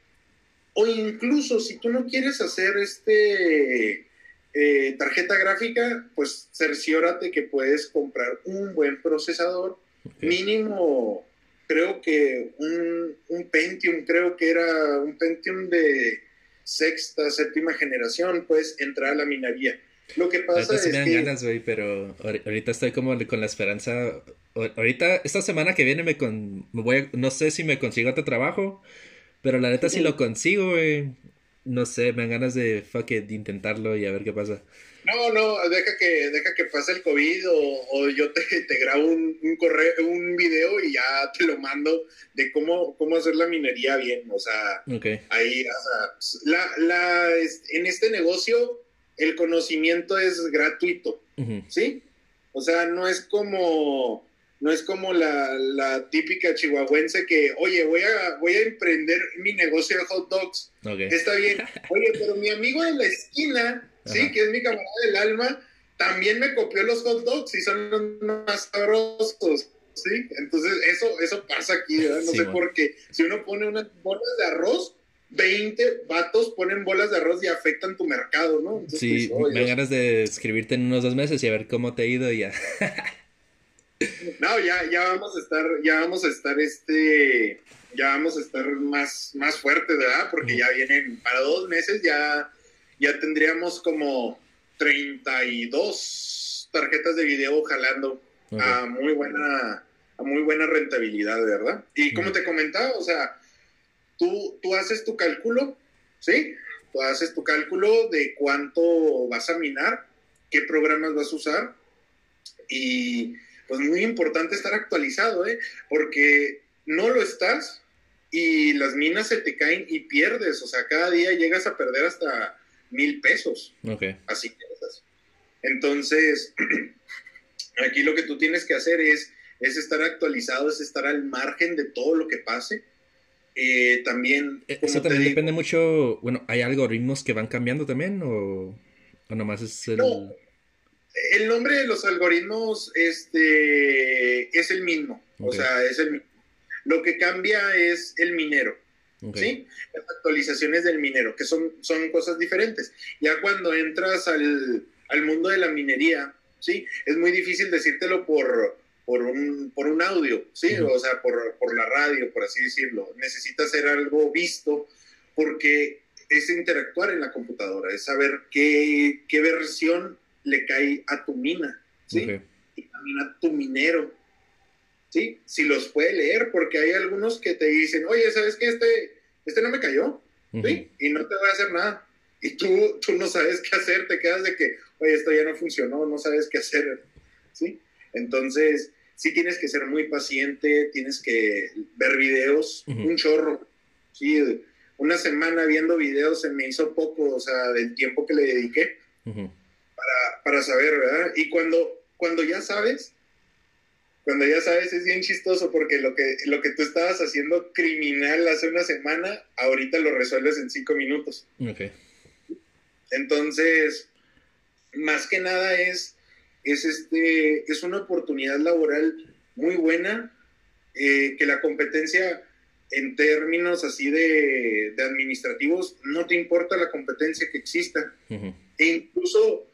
O incluso si tú no quieres hacer este eh, tarjeta gráfica, pues cerciórate que puedes comprar un buen procesador, mínimo, creo que un, un, Pentium, creo que era un Pentium de sexta, séptima generación, puedes entrar a la minería. Lo que pasa es me dan que... ganas, güey, pero ahorita estoy como con la esperanza. Ahorita, esta semana que viene me, con, me voy no sé si me consigo otro trabajo pero la neta, si lo consigo, güey, no sé, me dan ganas de, fuck it, de intentarlo y a ver qué pasa. No, no, deja que, deja que pase el COVID o, yo te, te grabo un, un, correo, un video y ya te lo mando de cómo, cómo hacer la minería bien. O sea, ahí, o sea, la, la, en este negocio el conocimiento es gratuito, ¿sí? O sea, no es como no es como la, típica chihuahuense que, oye, voy a, voy a emprender mi negocio de hot dogs. Está bien. Oye, pero mi amigo de la esquina, sí, que es mi camarada del alma, también me copió los hot dogs y son los más sabrosos. ¿sí? Entonces, eso, eso pasa aquí, ¿verdad? No sé por qué. Si uno pone unas bolas de arroz, 20 vatos ponen bolas de arroz y afectan tu mercado, ¿no? sí, me dan ganas de escribirte en unos dos meses y a ver cómo te ha ido y ya. no, ya, ya vamos a estar, ya vamos a estar este, ya vamos a estar más, más fuertes, ¿verdad? Porque ya vienen, para dos meses ya, ya tendríamos como 32 tarjetas de video jalando a muy buena, a muy buena rentabilidad, ¿verdad? Y como te comentaba, o sea, tú, tú haces tu cálculo, ¿sí? Tú haces tu cálculo de cuánto vas a minar, qué programas vas a usar y pues muy importante estar actualizado, ¿eh? Porque no lo estás y las minas se te caen y pierdes, o sea, cada día llegas a perder hasta mil pesos. Ok. Así que Entonces, aquí lo que tú tienes que hacer es, es estar actualizado, es estar al margen de todo lo que pase eh, también... Eh, eso también depende mucho, bueno, ¿hay algoritmos que van cambiando también o, o nomás es el... No, el nombre de los algoritmos este, es el mismo, o sea, es el mismo. Lo que cambia es el minero. ¿Sí? Las actualizaciones del minero, que son, son cosas diferentes. Ya cuando entras al, al mundo de la minería, ¿sí? Es muy difícil decírtelo por, por un, por un audio, ¿sí? O sea, por, por, la radio, por así decirlo. Necesita ser algo visto porque es interactuar en la computadora, es saber qué, qué versión le cae a tu mina, ¿sí? Y también a tu minero, ¿sí? Si los puede leer, porque hay algunos que te dicen, oye, ¿sabes qué? Este, este no me cayó, ¿sí? Y no te voy a hacer nada. Y tú, tú no sabes qué hacer, te quedas de que, oye, esto ya no funcionó, no sabes qué hacer, ¿sí? Entonces, sí tienes que ser muy paciente, tienes que ver videos, un chorro. Sí, una semana viendo videos se me hizo poco, o sea, del tiempo que le dediqué para, para, saber, ¿verdad? Y cuando, cuando ya sabes, cuando ya sabes es bien chistoso porque lo que, lo que tú estabas haciendo criminal hace una semana, ahorita lo resuelves en cinco minutos. Okay. Entonces, más que nada es es, este, es una oportunidad laboral muy buena, eh, que la competencia en términos así de, administrativos, no te importa la competencia que exista. E incluso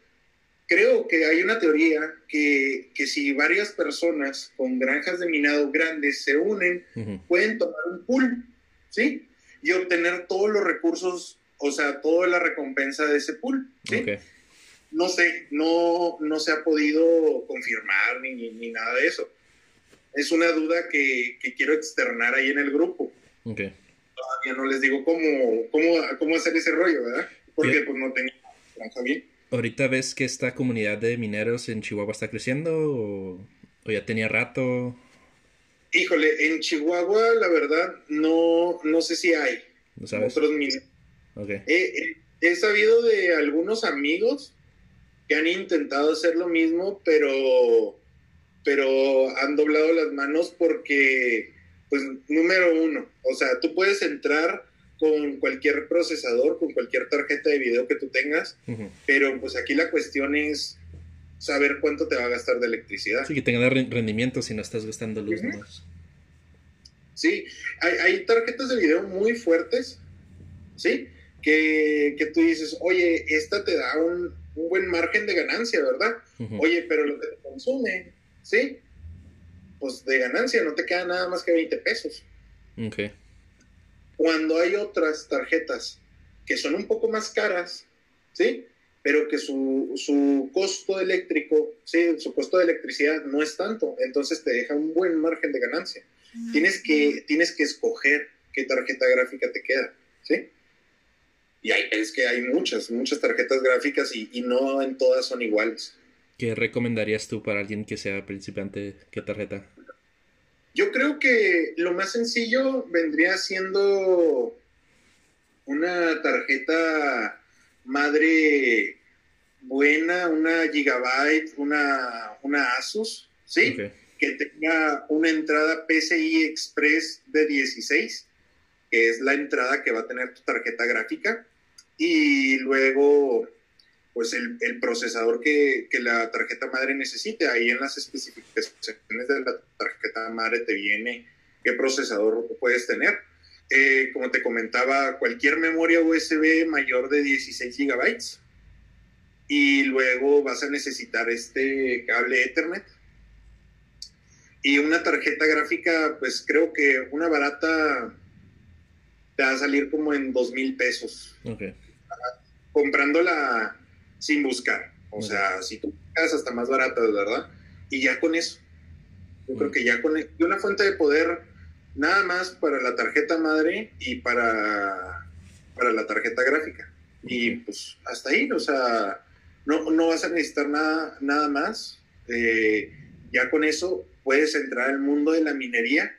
creo que hay una teoría que, si varias personas con granjas de minado grandes se unen, pueden tomar un pool, ¿sí? Y obtener todos los recursos, o sea, toda la recompensa de ese pool, ¿sí? no sé, no, no se ha podido confirmar ni, ni, nada de eso. Es una duda que, quiero externar ahí en el grupo. Okay. Todavía no les digo cómo, cómo, cómo hacer ese rollo, ¿verdad? Porque pues no tengo granja bien. ¿Ahorita ves que esta comunidad de mineros en Chihuahua está creciendo o, ya tenía rato? Híjole, en Chihuahua la verdad no, no sé si hay ¿No sabes? otros mineros. Okay. he sabido de algunos amigos que han intentado hacer lo mismo, pero, pero han doblado las manos porque, pues, número uno, o sea, tú puedes entrar con cualquier procesador, con cualquier tarjeta de video que tú tengas, pero pues aquí la cuestión es saber cuánto te va a gastar de electricidad. Sí, que tenga rendimiento si no estás gastando luz Sí, hay, hay, tarjetas de video muy fuertes, ¿sí? Que, que tú dices, oye, esta te da un, un buen margen de ganancia, ¿verdad? Oye, pero lo que te consume, ¿sí? Pues de ganancia no te queda nada más que 20 pesos. Ok. Cuando hay otras tarjetas que son un poco más caras, ¿sí? Pero que su, su costo eléctrico, sí, su costo de electricidad no es tanto, entonces te deja un buen margen de ganancia. Tienes que, tienes que escoger qué tarjeta gráfica te queda, ¿sí? Y hay, es que hay muchas, muchas tarjetas gráficas y, no en todas son iguales. ¿Qué recomendarías tú para alguien que sea principiante? ¿Qué tarjeta? Yo creo que lo más sencillo vendría siendo una tarjeta madre buena, una Gigabyte, una, una Asus, ¿sí? Que tenga una entrada PCI Express de 16, que es la entrada que va a tener tu tarjeta gráfica y luego pues el, procesador que, la tarjeta madre necesite. Ahí en las especificaciones de la tarjeta madre te viene qué procesador puedes tener. eh, como te comentaba, cualquier memoria USB mayor de 16 gigabytes. Y luego vas a necesitar este cable Ethernet. Y una tarjeta gráfica, pues creo que una barata te va a salir como en dos mil pesos. Comprándola sin buscar. O sea, si tú buscas hasta más baratas, ¿verdad? Y ya con eso. Yo creo que ya con y una fuente de poder nada más para la tarjeta madre y para, para la tarjeta gráfica. Y pues hasta ahí, o sea, no, no vas a necesitar nada, nada más. Eh, ya con eso puedes entrar al mundo de la minería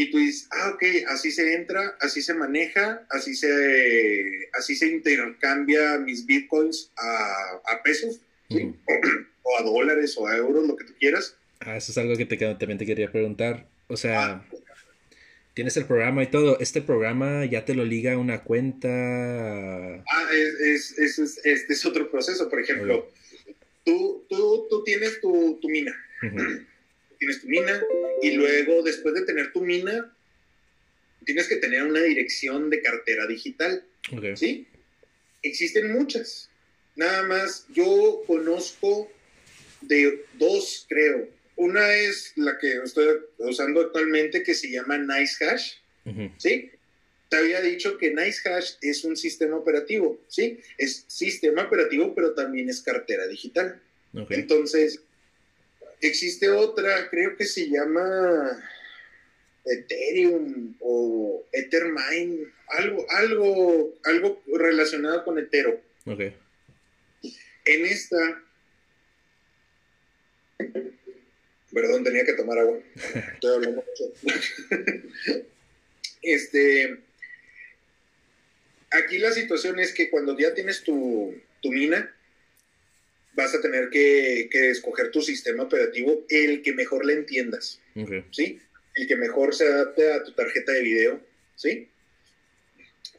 y tú dices, ah, ok, así se entra, así se maneja, así se, así se intercambia mis bitcoins a, pesos, o a dólares o a euros, lo que tú quieras. Ah, eso es algo que te, también te quería preguntar. O sea, ah, tienes el programa y todo. ¿Este programa ya te lo liga a una cuenta? Ah, es, es, es, este es otro proceso. Por ejemplo, tú, tú, tú, tienes tu, tu mina. Tienes tu mina y luego, después de tener tu mina, tienes que tener una dirección de cartera digital. ¿Sí? Existen muchas. Nada más, yo conozco de dos, creo una es la que estoy usando actualmente que se llama NiceHash, ¿sí? Te había dicho que NiceHash es un sistema operativo, ¿sí? Es sistema operativo, pero también es cartera digital. Entonces, existe otra, creo que se esta Ethereum o Ethermine, algo, algo, algo relacionado con Ethereum. Okay. En esta Perdón, tenía que tomar agua. Estoy hablando mucho. este, aquí la situación es que cuando ya tienes tu, mina, vas a tener que, escoger tu sistema operativo, el que mejor le entiendas. ¿Sí? El que mejor se adapte a tu tarjeta de video. ¿Sí?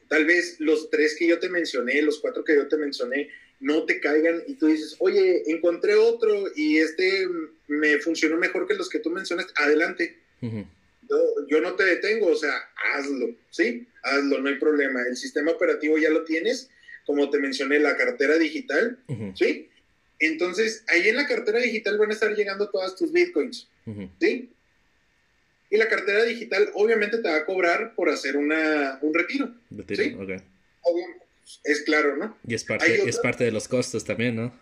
Tal vez los tres que yo te mencioné, los cuatro que yo te mencioné, no te caigan y tú dices, oye, encontré otro y este me funcionó mejor que los que tú mencionaste, adelante. yo, no te detengo, o sea, hazlo, ¿sí? Hazlo, no hay problema. El sistema operativo ya lo tienes, como te mencioné, la cartera digital, ¿sí? Entonces, ahí en la cartera digital van a estar llegando todas tus bitcoins, ¿sí? Y la cartera digital obviamente te va a cobrar por hacer una, un retiro. ¿sí? Obviamente es claro, ¿no? Y es parte, es parte de los costos también, ¿no?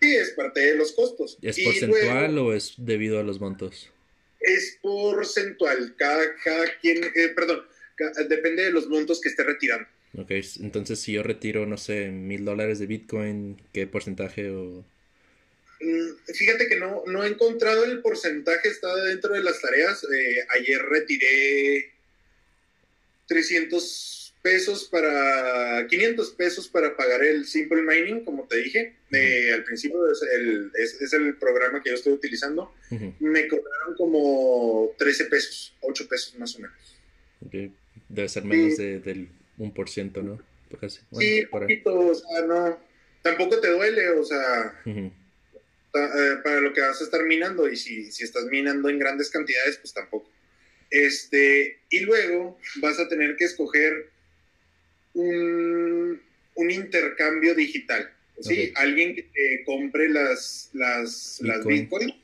Sí, es parte de los costos. ¿Es porcentual o es debido a los montos? Es porcentual. Cada, cada quien, eh, perdón, depende de los montos que esté retirando. Ok, entonces si yo retiro, no sé, mil dólares de Bitcoin, ¿qué porcentaje o...? Mm, fíjate que no, no he encontrado el porcentaje, está dentro de las tareas. Eh, ayer retiré 300 pesos para 500 pesos para pagar el Simple Mining, como te dije. al principio es el, es, el, programa que yo estoy utilizando. Me cobraron como 13 pesos, 8 pesos más o menos. Debe ser menos del 1%, ¿no? sí, poquito, o sea, no. Tampoco te duele, o sea, eh, para lo que vas a estar minando. Y si, si estás minando en grandes cantidades, pues tampoco. Este, y luego vas a tener que escoger un, intercambio digital. ¿sí? Alguien que te compre las, las, Bitcoin,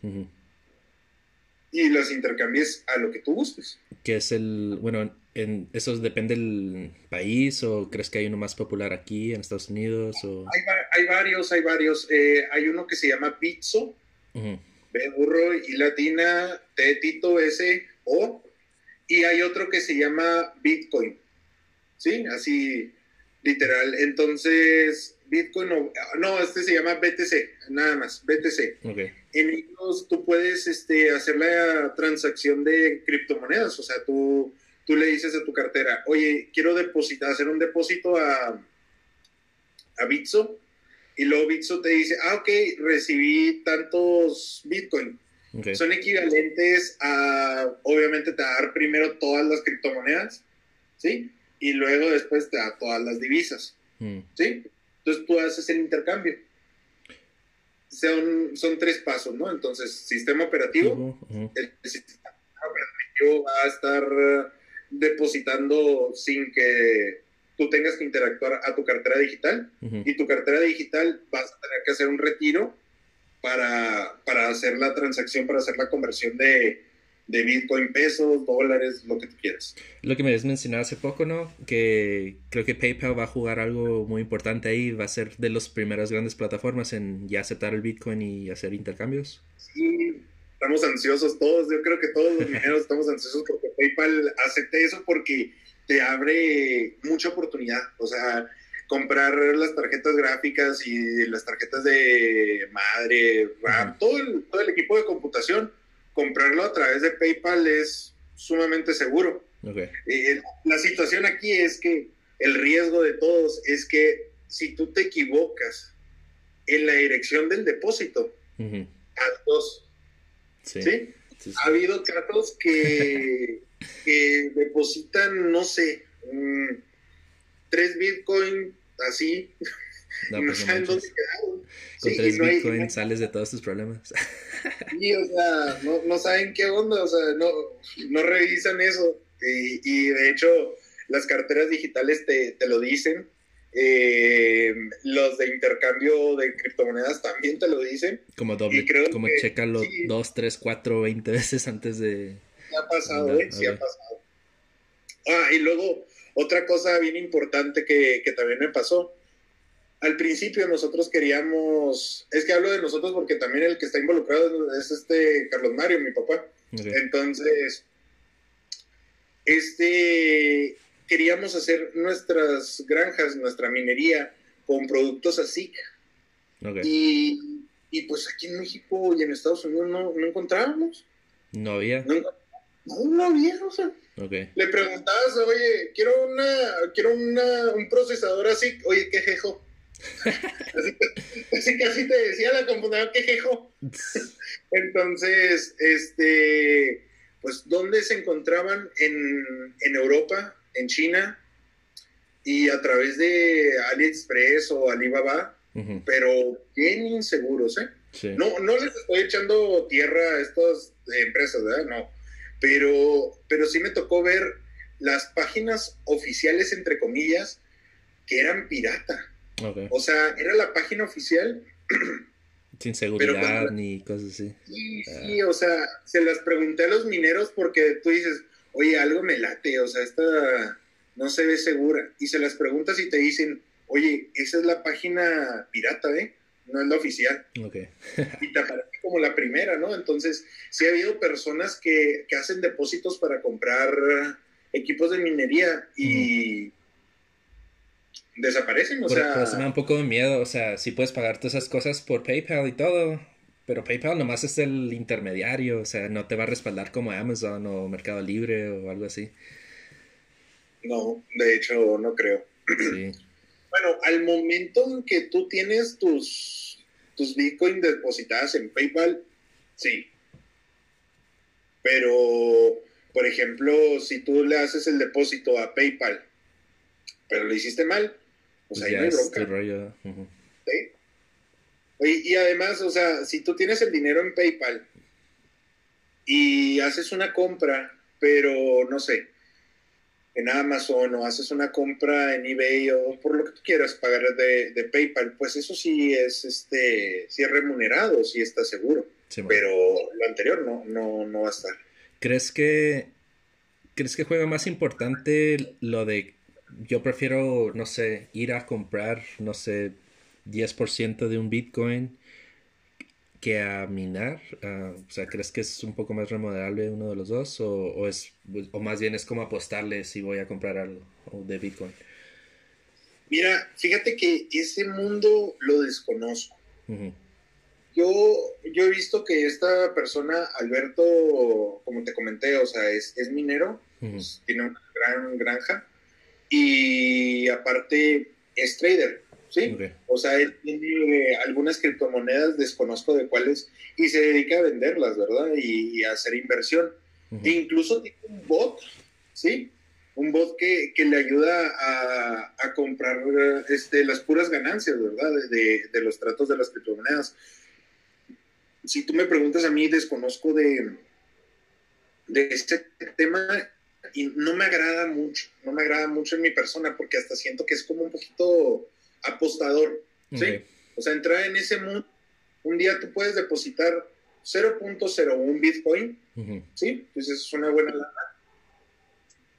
y las intercambies a lo que tú busques. ¿Qué es el, bueno, en, ¿eso depende del país o crees que hay uno más popular aquí en Estados Unidos? O... Hay, varios, hay varios. Eh, hay uno que se llama Bitso, B burro y latina, T tito S O, y hay otro que se llama Bitcoin. ¿sí? Así, literal. Entonces, Bitcoin, no, no, este se llama BTC, nada más, BTC. En ellos tú puedes este, hacer la transacción de criptomonedas, o sea, tú, tú le dices a tu cartera, oye, quiero depositar, hacer un depósito a, a Bitso, y luego Bitso te dice, ah, ok, recibí tantos Bitcoin. Son equivalentes a, obviamente, te va a dar primero todas las criptomonedas, ¿sí? y luego después te da todas las divisas. Mm. ¿Sí? Entonces tú haces el intercambio. Son, son tres pasos, ¿no? Entonces, sistema operativo, el sistema operativo va a estar depositando sin que tú tengas que interactuar a tu cartera digital y tu cartera digital vas a tener que hacer un retiro para, para hacer la transacción, para hacer la conversión de, de Bitcoin, pesos, dólares, lo que tú quieras. Lo que me habías mencionado hace poco, ¿no? Que creo que PayPal va a jugar algo muy importante ahí, va a ser de las primeras grandes plataformas en ya aceptar el Bitcoin y hacer intercambios. Sí, estamos ansiosos todos, yo creo que todos los mineros estamos ansiosos porque PayPal acepte eso porque te abre mucha oportunidad, o sea, comprar las tarjetas gráficas y las tarjetas de madre, RAM, todo, el, todo el equipo de computación comprarlo a través de PayPal es sumamente seguro. Eh, la situación aquí es que el riesgo de todos es que si tú te equivocas en la dirección del depósito, a dos, sí. Ha habido casos que, que depositan, no sé, tres Bitcoin así, no, pues saben dónde quedaron. Con tres Bitcoin sales de todos tus problemas. Sí, o sea, no, no, saben qué onda, o sea, no, no revisan eso. Y, y de hecho, las carteras digitales te, te lo dicen. Eh, los de intercambio de criptomonedas también te lo dicen. Como doble, como que, chécalo dos, tres, cuatro, veinte veces antes de. Sí ha pasado, ¿eh? Sí ha pasado. Ah, y luego, otra cosa bien importante que, que también me pasó al principio nosotros queríamos, es que hablo de nosotros porque también el que está involucrado es este Carlos Mario, mi papá. Entonces, este, queríamos hacer nuestras granjas, nuestra minería con productos así. Y, y, pues aquí en México y en Estados Unidos no, no encontrábamos. No había. No, no, había, o sea. Le preguntabas, oye, quiero una, quiero una, un procesador así, oye, ¿qué jejo? así, que así te decía la computadora que jejo. Entonces, este, pues, ¿dónde se encontraban? En, en Europa, en China, y a través de AliExpress o Alibaba, pero bien inseguros, ¿eh? No, no les estoy echando tierra a estas empresas, ¿verdad? No. Pero, pero sí me tocó ver las páginas oficiales, entre comillas, que eran pirata. O sea, era la página oficial. Sin seguridad ni cosas así. Sí, ah. sí, o sea, se las pregunté a los mineros porque tú dices, oye, algo me late, o sea, esta no se ve segura. Y se las preguntas y te dicen, oye, esa es la página pirata, ¿eh? No es la oficial. Okay. y te aparece como la primera, ¿no? Entonces, sí ha habido personas que, que hacen depósitos para comprar equipos de minería y desaparecen, o sea... me da un poco de miedo, o sea, si puedes pagar todas esas cosas por PayPal y todo, pero PayPal nomás es el intermediario, o sea, no te va a respaldar como Amazon o Mercado Libre o algo así. No, de hecho, no creo. Sí. Bueno, al momento en que tú tienes tus, tus Bitcoin depositadas en PayPal, sí. Pero, por ejemplo, si tú le haces el depósito a PayPal, pero lo hiciste mal, pues ahí no hay bronca. ¿Sí? Y además, o sea, si tú tienes el dinero en PayPal y haces una compra, pero no sé, en Amazon o haces una compra en eBay o por lo que tú quieras pagar de, PayPal, pues eso sí es este sí es remunerado, sí está seguro. pero lo anterior no, no, no va a estar. ¿Crees que crees que juega más importante lo de yo prefiero, no sé, ir a comprar, no sé, 10% de un Bitcoin que a minar? Ah, o sea, ¿crees que es un poco más remodelable uno de los dos? ¿O, es, o más bien es como apostarle si voy a comprar algo de Bitcoin? Mira, fíjate que ese mundo lo desconozco. Yo, yo he visto que esta persona, Alberto, como te comenté, o sea, es, es minero, pues, tiene una gran granja y aparte es trader, ¿sí? O sea, él tiene algunas criptomonedas, desconozco de cuáles, y se dedica a venderlas, ¿verdad? Y, a hacer inversión. E incluso tiene un bot, ¿sí? Un bot que, que le ayuda a, a, comprar este, las puras ganancias, ¿verdad? De, de, los tratos de las criptomonedas. Si tú me preguntas a mí, desconozco de, de este tema y no me agrada mucho, no me agrada mucho en mi persona porque hasta siento que es como un poquito apostador, ¿sí? O sea, entrar en ese mundo, un día tú puedes depositar 0.01 Bitcoin, ¿sí? Pues eso es una buena lana.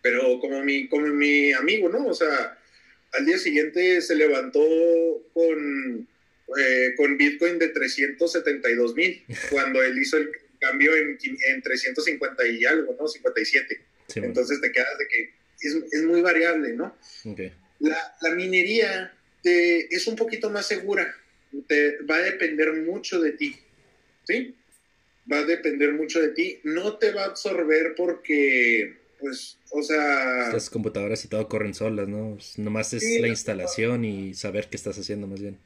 Pero como mi, como mi amigo, ¿no? O sea, al día siguiente se levantó con, eh, con Bitcoin de 372 mil, cuando él hizo el cambio en, en 350 y algo, ¿no? 57. Entonces te quedas de que es, muy variable, ¿no? La, la, minería te, es un poquito más segura, te, va a depender mucho de ti, ¿sí? Va a depender mucho de ti, no te va a absorber porque, pues, o sea... Las computadoras y todo corren solas, ¿no? Pues, nomás es la instalación y saber qué estás haciendo más bien.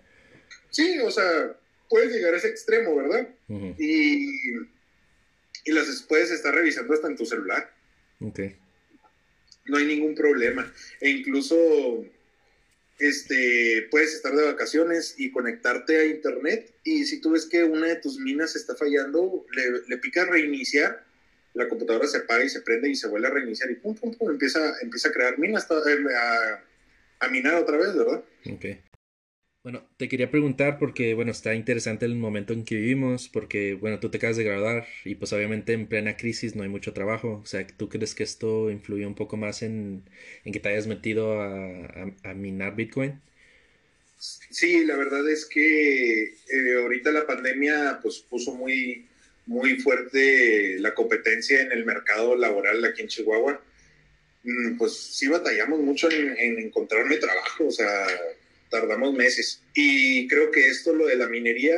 Sí, o sea, puedes llegar a ese extremo, ¿verdad? Y y las puedes estar revisando hasta en tu celular. Ok. No hay ningún problema. E incluso este, puedes estar de vacaciones y conectarte a internet y si tú ves que una de tus minas está fallando, le, le picas reiniciar, la computadora se apaga y se prende y se vuelve a reiniciar y pum, pum, pum, empieza, empieza a crear minas, eh, a, a minar otra vez, ¿verdad? Ok. Bueno, te quería preguntar porque, bueno, está interesante el momento en que vivimos, porque, bueno, tú te acabas de graduar y pues obviamente en plena crisis no hay mucho trabajo. O sea, ¿tú crees que esto influyó un poco más en, que te hayas metido a, minar Bitcoin? Sí, la verdad es que eh, ahorita la pandemia pues puso muy, muy fuerte la competencia en el mercado laboral aquí en Chihuahua. Mm, pues sí batallamos mucho en, en encontrarme trabajo, o sea tardamos meses. Y creo que esto, lo de la minería,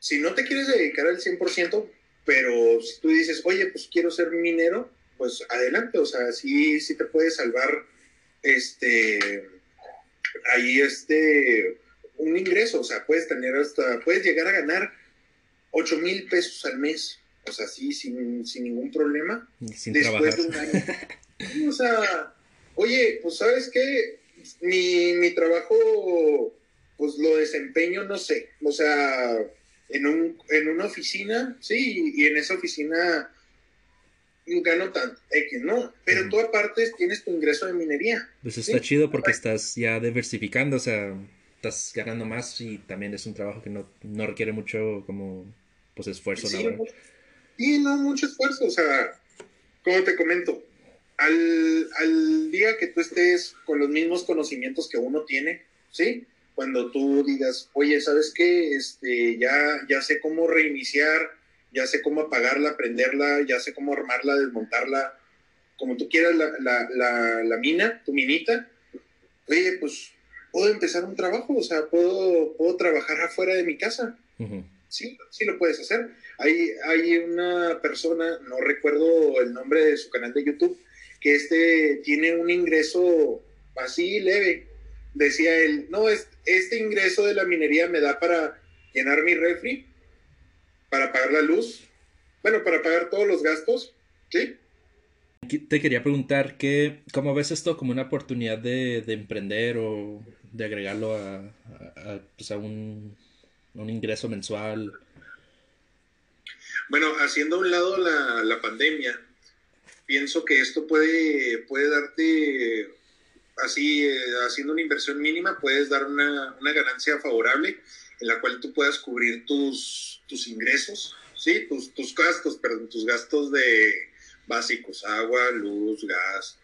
si no te quieres dedicar al 100%, pero si tú dices, oye, pues quiero ser minero, pues adelante, o sea, sí, sí te puedes salvar, este, ahí este, un ingreso, o sea, puedes tener hasta, puedes llegar a ganar 8 mil pesos al mes, o sea, sí, sin, sin ningún problema. Sin después de un año. o sea, oye, pues sabes qué, mi, mi trabajo, pues lo desempeño, no sé, o sea, en, un, en una oficina, sí, y en esa oficina gano tanto, X, ¿no? Pero tú aparte tienes tu ingreso de minería. Pues está chido porque estás ya diversificando, o sea, estás ganando más y también es un trabajo que no, no requiere mucho como, pues, esfuerzo. Sí, sí, no, mucho esfuerzo, o sea, como te comento, al, al, día que tú estés con los mismos conocimientos que uno tiene, ¿sí? Cuando tú digas, oye, ¿sabes qué? Este, ya, ya sé cómo reiniciar, ya sé cómo apagarla, prenderla, ya sé cómo armarla, desmontarla, como tú quieras la, la, la, la mina, tu minita, oye, pues puedo empezar un trabajo, o sea, puedo, puedo trabajar afuera de mi casa. Sí, sí lo puedes hacer. Hay, hay una persona, no recuerdo el nombre de su canal de YouTube, que este tiene un ingreso así leve. Decía él, no, este ingreso de la minería me da para llenar mi refri, para pagar la luz, bueno, para pagar todos los gastos, ¿sí? Te quería preguntar que, ¿cómo ves esto como una oportunidad de, emprender o de agregarlo a, pues, un, ingreso mensual? Bueno, haciendo a un lado la, la pandemia, pienso que esto puede, puede darte, así, eh, haciendo una inversión mínima, puedes dar una, una, ganancia favorable en la cual tú puedas cubrir tus, tus ingresos, ¿sí? Tus, tus gastos, perdón, tus gastos de básicos, agua, luz, gas,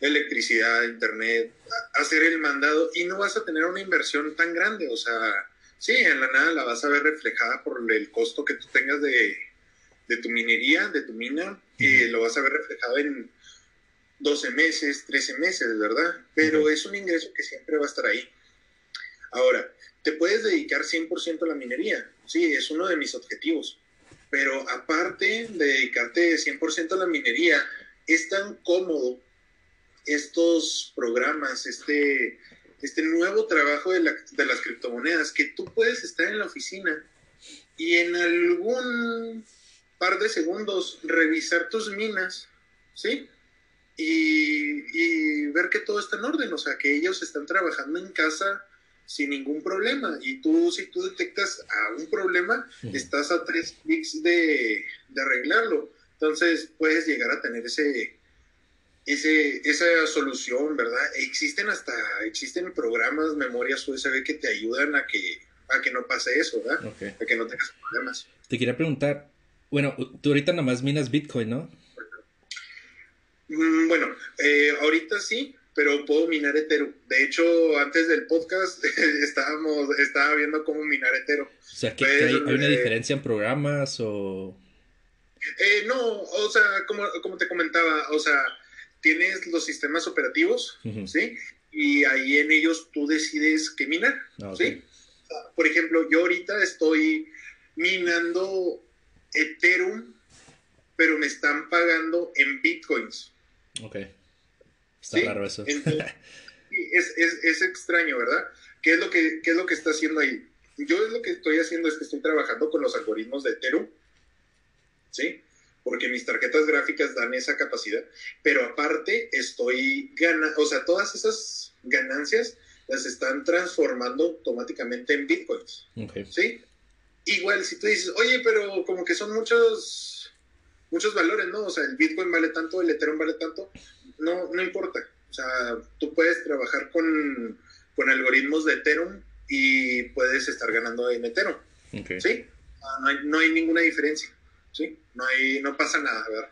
electricidad, internet, hacer el mandado y no vas a tener una inversión tan grande, o sea, sí, en la nada la vas a ver reflejada por el costo que tú tengas de, de tu minería, de tu mina, y lo vas a ver reflejado en 12 meses, 13 meses, ¿verdad? Pero es un ingreso que siempre va a estar ahí. Ahora, te puedes dedicar 100% a la minería, sí, es uno de mis objetivos, pero aparte de dedicarte 100% a la minería, es tan cómodo estos programas, este, este nuevo trabajo de, de las criptomonedas, que tú puedes estar en la oficina y en algún par de segundos revisar tus minas, ¿sí? Y, ver que todo está en orden, o sea, que ellos están trabajando en casa sin ningún problema. Y tú, si tú detectas a un problema, estás a tres clics de, arreglarlo. Entonces puedes llegar a tener ese, ese, esa solución, ¿verdad? Existen hasta, existen programas, memorias USB que te ayudan a que, a que no pase eso, ¿verdad? A que no tengas problemas. Te quería preguntar, bueno, tú ahorita nomás minas Bitcoin, ¿no? Mm, bueno, eh, ahorita sí, pero puedo minar Ethereum. De hecho, antes del podcast estábamos, estaba viendo cómo minar Ethereum. O sea, ¿que, hay, una eh, diferencia en programas o...? Eh, no, o sea, como, como, te comentaba, o sea, tienes los sistemas operativos, ¿sí? Y ahí en ellos tú decides qué minar, ah, ¿sí? Por ejemplo, yo ahorita estoy minando Ethereum, pero me están pagando en Bitcoins. Ok. Está raro eso. es, extraño, ¿verdad? ¿Qué es, lo que, ¿Qué es lo que está haciendo ahí? Yo es lo que estoy haciendo es que estoy trabajando con los algoritmos de Ethereum, ¿sí? Porque mis tarjetas gráficas dan esa capacidad, pero aparte estoy ganando, o sea, todas esas ganancias las están transformando automáticamente en bitcoins, ¿sí? Igual, si tú dices, oye, pero como que son muchos, muchos valores, ¿no? O sea, el bitcoin vale tanto, el Ethereum vale tanto, no, no importa. O sea, tú puedes trabajar con, algoritmos de Ethereum y puedes estar ganando en Ethereum. ¿Sí? Ah, no, hay, no, hay, ninguna diferencia. ¿Sí? No, hay, no pasa nada, ¿verdad?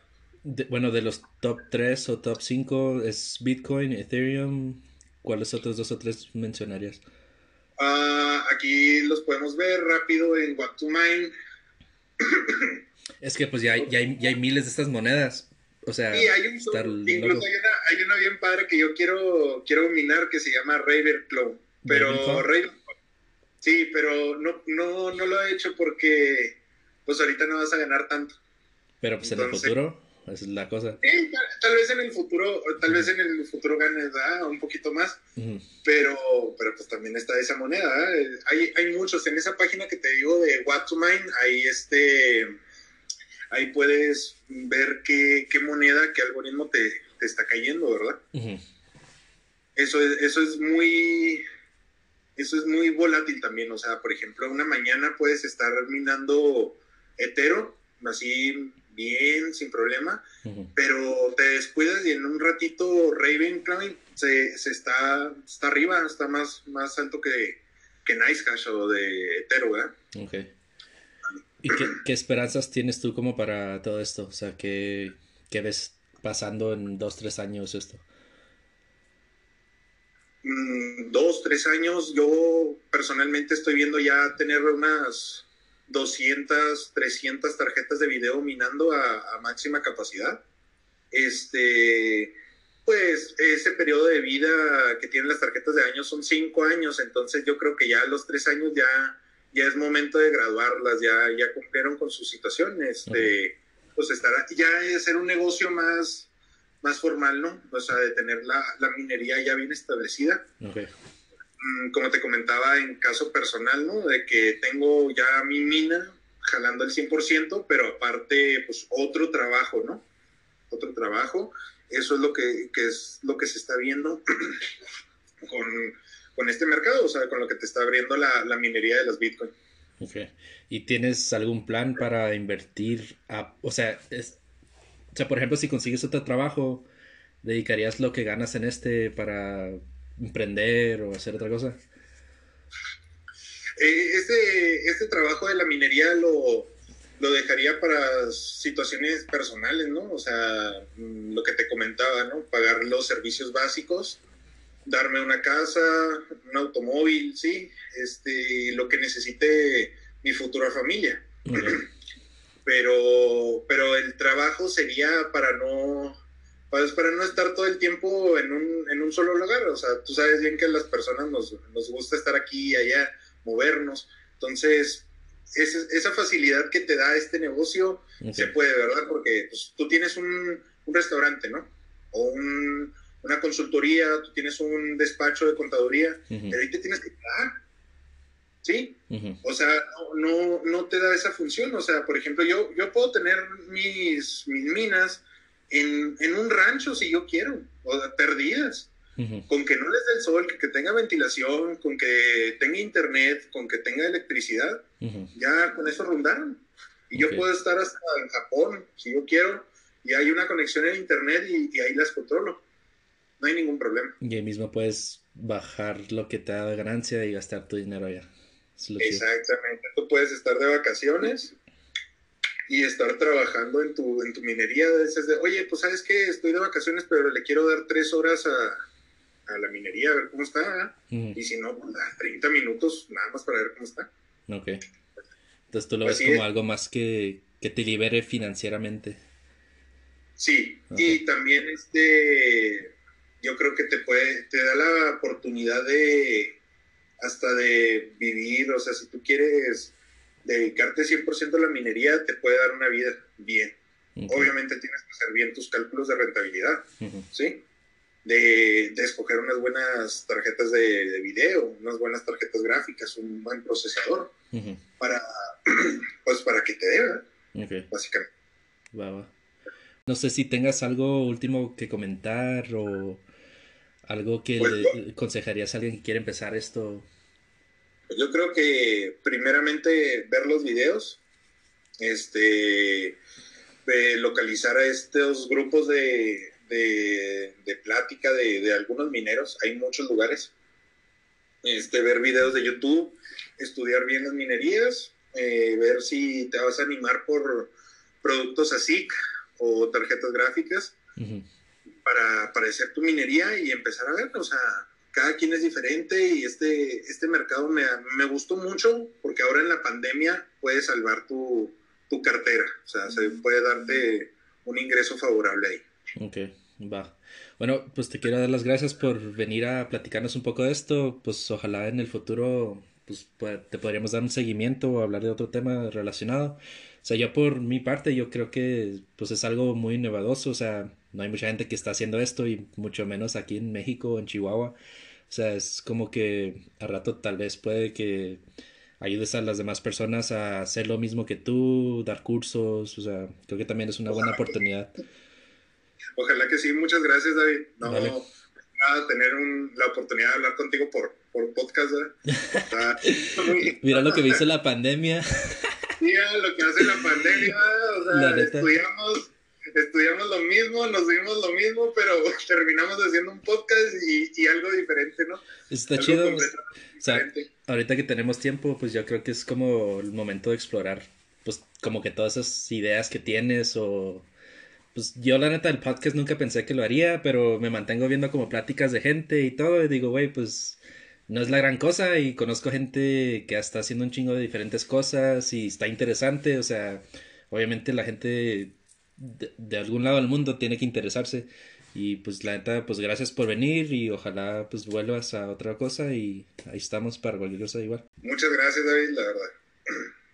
bueno, de los top 3 o top 5 es Bitcoin, Ethereum. ¿Cuáles otros dos o tres mencionarías? Ah, aquí los podemos ver rápido en What to Mine. Es que pues ya, ya, hay, ya hay miles de estas monedas. O sea, sí, hay un incluso hay una, hay una, bien padre que yo quiero, quiero minar que se llama Ravenclaw. Pero Ravenclaw. Sí, pero no, no, no lo he hecho porque pues ahorita no vas a ganar tanto. Pero pues en el futuro, esa es la cosa. Sí, tal, vez en el futuro, tal vez en el futuro ganes un poquito más, pero, pero pues también está esa moneda. Hay, hay muchos, en esa página que te digo de What to Mine, hay este ahí puedes ver qué, moneda, qué algoritmo te, está cayendo, ¿verdad? eso, es, eso es muy eso es muy volátil también. O sea, por ejemplo, una mañana puedes estar minando hetero, así bien, sin problema, pero te descuidas y en un ratito Ravenclaw se, se está, está arriba, está más, más alto que, que Nicehash o de hetero, ¿verdad? Okay. ¿Y qué, esperanzas tienes tú como para todo esto? O sea, ¿qué, ves pasando en dos, tres años esto? Mm, dos, tres años, yo personalmente estoy viendo ya tener unas 200, 300 tarjetas de video minando a, máxima capacidad. Este, pues ese periodo de vida que tienen las tarjetas de años son cinco años, entonces yo creo que ya a los tres años ya ya es momento de graduarlas, ya, ya cumplieron con su situación, este, pues estará, ya de ser un negocio más, más formal, ¿no? O sea, de tener la, minería ya bien establecida. Mm, como te comentaba en caso personal, ¿no? De que tengo ya mi mina jalando el 100%, pero aparte, pues otro trabajo, ¿no? Otro trabajo. Eso es lo que, que es lo que se está viendo con con este mercado, o sea, con lo que te está abriendo la, minería de las Bitcoin. Ok. ¿Y tienes algún plan para invertir o sea, es, o sea, por ejemplo, si consigues otro trabajo, ¿dedicarías lo que ganas en este para emprender o hacer otra cosa? Eh, este, este trabajo de la minería lo, lo dejaría para situaciones personales, ¿no? O sea, mm, lo que te comentaba, ¿no? Pagar los servicios básicos darme una casa, un automóvil, sí, este, lo que necesite mi futura familia. Pero, pero el trabajo sería para no, pues para no estar todo el tiempo en un, en un solo lugar. O sea, tú sabes bien que a las personas nos, nos gusta estar aquí y allá, movernos. Entonces, esa, esa facilidad que te da este negocio se puede, ¿verdad? Porque pues, tú tienes un, un restaurante, ¿no? O un, una consultoría, tú tienes un despacho de contaduría, pero ahí te tienes que quedar. ¿Sí? O sea, no, no, te da esa función. O sea, por ejemplo, yo, yo puedo tener mis, mis minas en, en un rancho si yo quiero, o perdidas. Con que no les dé el sol, que, que, tenga ventilación, con que tenga internet, con que tenga electricidad, ya con eso rondaron. Y yo puedo estar hasta en Japón, si yo quiero, y hay una conexión en internet y, ahí las controlo. No hay ningún problema. Y ahí mismo puedes bajar lo que te da ganancia y gastar tu dinero allá. Exactamente. Tú puedes estar de vacaciones y estar trabajando en tu, en tu minería. De, Oye, pues sabes que estoy de vacaciones, pero le quiero dar tres horas a, a la minería, a ver cómo está. Y si no, pues 30 minutos nada más para ver cómo está. Ok. Entonces tú lo ves como algo más que, que te libere financieramente. Sí, y también este, yo creo que te puede, te da la oportunidad de hasta de vivir, o sea, si tú quieres dedicarte 100% a la minería, te puede dar una vida bien. Obviamente tienes que hacer bien tus cálculos de rentabilidad, ¿sí? De, de, escoger unas buenas tarjetas de, de, video, unas buenas tarjetas gráficas, un buen procesador, para, pues para que te dé, básicamente. No sé si tengas algo último que comentar o algo que pues, le aconsejarías a alguien que quiere empezar esto. Yo creo que primeramente ver los videos, este, localizar a estos grupos de, de, plática de, de, algunos mineros, hay muchos lugares, este, ver videos de YouTube, estudiar bien las minerías, eh, ver si te vas a animar por productos ASIC o tarjetas gráficas para, para hacer tu minería y empezar a ver, o sea, cada quien es diferente y este, este mercado me, me gustó mucho porque ahora en la pandemia puedes salvar tu, tu cartera, o sea, se puede darte un ingreso favorable ahí. Ok, va. Bueno, pues te quiero dar las gracias por venir a platicarnos un poco de esto. Pues ojalá en el futuro pues, te podríamos dar un seguimiento o hablar de otro tema relacionado. O sea, yo por mi parte, yo creo que pues es algo muy novedoso. O sea, no hay mucha gente que está haciendo esto y mucho menos aquí en México, en Chihuahua. O sea, es como que a rato tal vez puede que ayudes a las demás personas a hacer lo mismo que tú, dar cursos. O sea, creo que también es una buena oportunidad. Ojalá que sí, muchas gracias David. No, nada, tener la oportunidad de hablar contigo por, por podcast. Mira lo que me hizo la pandemia. Mira lo que hace la pandemia. O sea, estudiamos, estudiamos lo mismo, nos dimos lo mismo, pero terminamos haciendo un podcast y, y algo diferente, ¿no? Está chido. O sea, ahorita que tenemos tiempo, pues yo creo que es como el momento de explorar, pues como que todas esas ideas que tienes o pues yo la neta del podcast nunca pensé que lo haría, pero me mantengo viendo como pláticas de gente y todo y digo, güey, pues no es la gran cosa y conozco gente que está haciendo un chingo de diferentes cosas y está interesante, o sea, obviamente la gente de, algún lado del mundo tiene que interesarse y pues la neta, pues gracias por venir y ojalá pues vuelvas a otra cosa y ahí estamos para cualquier cosa igual. Muchas gracias David, la verdad.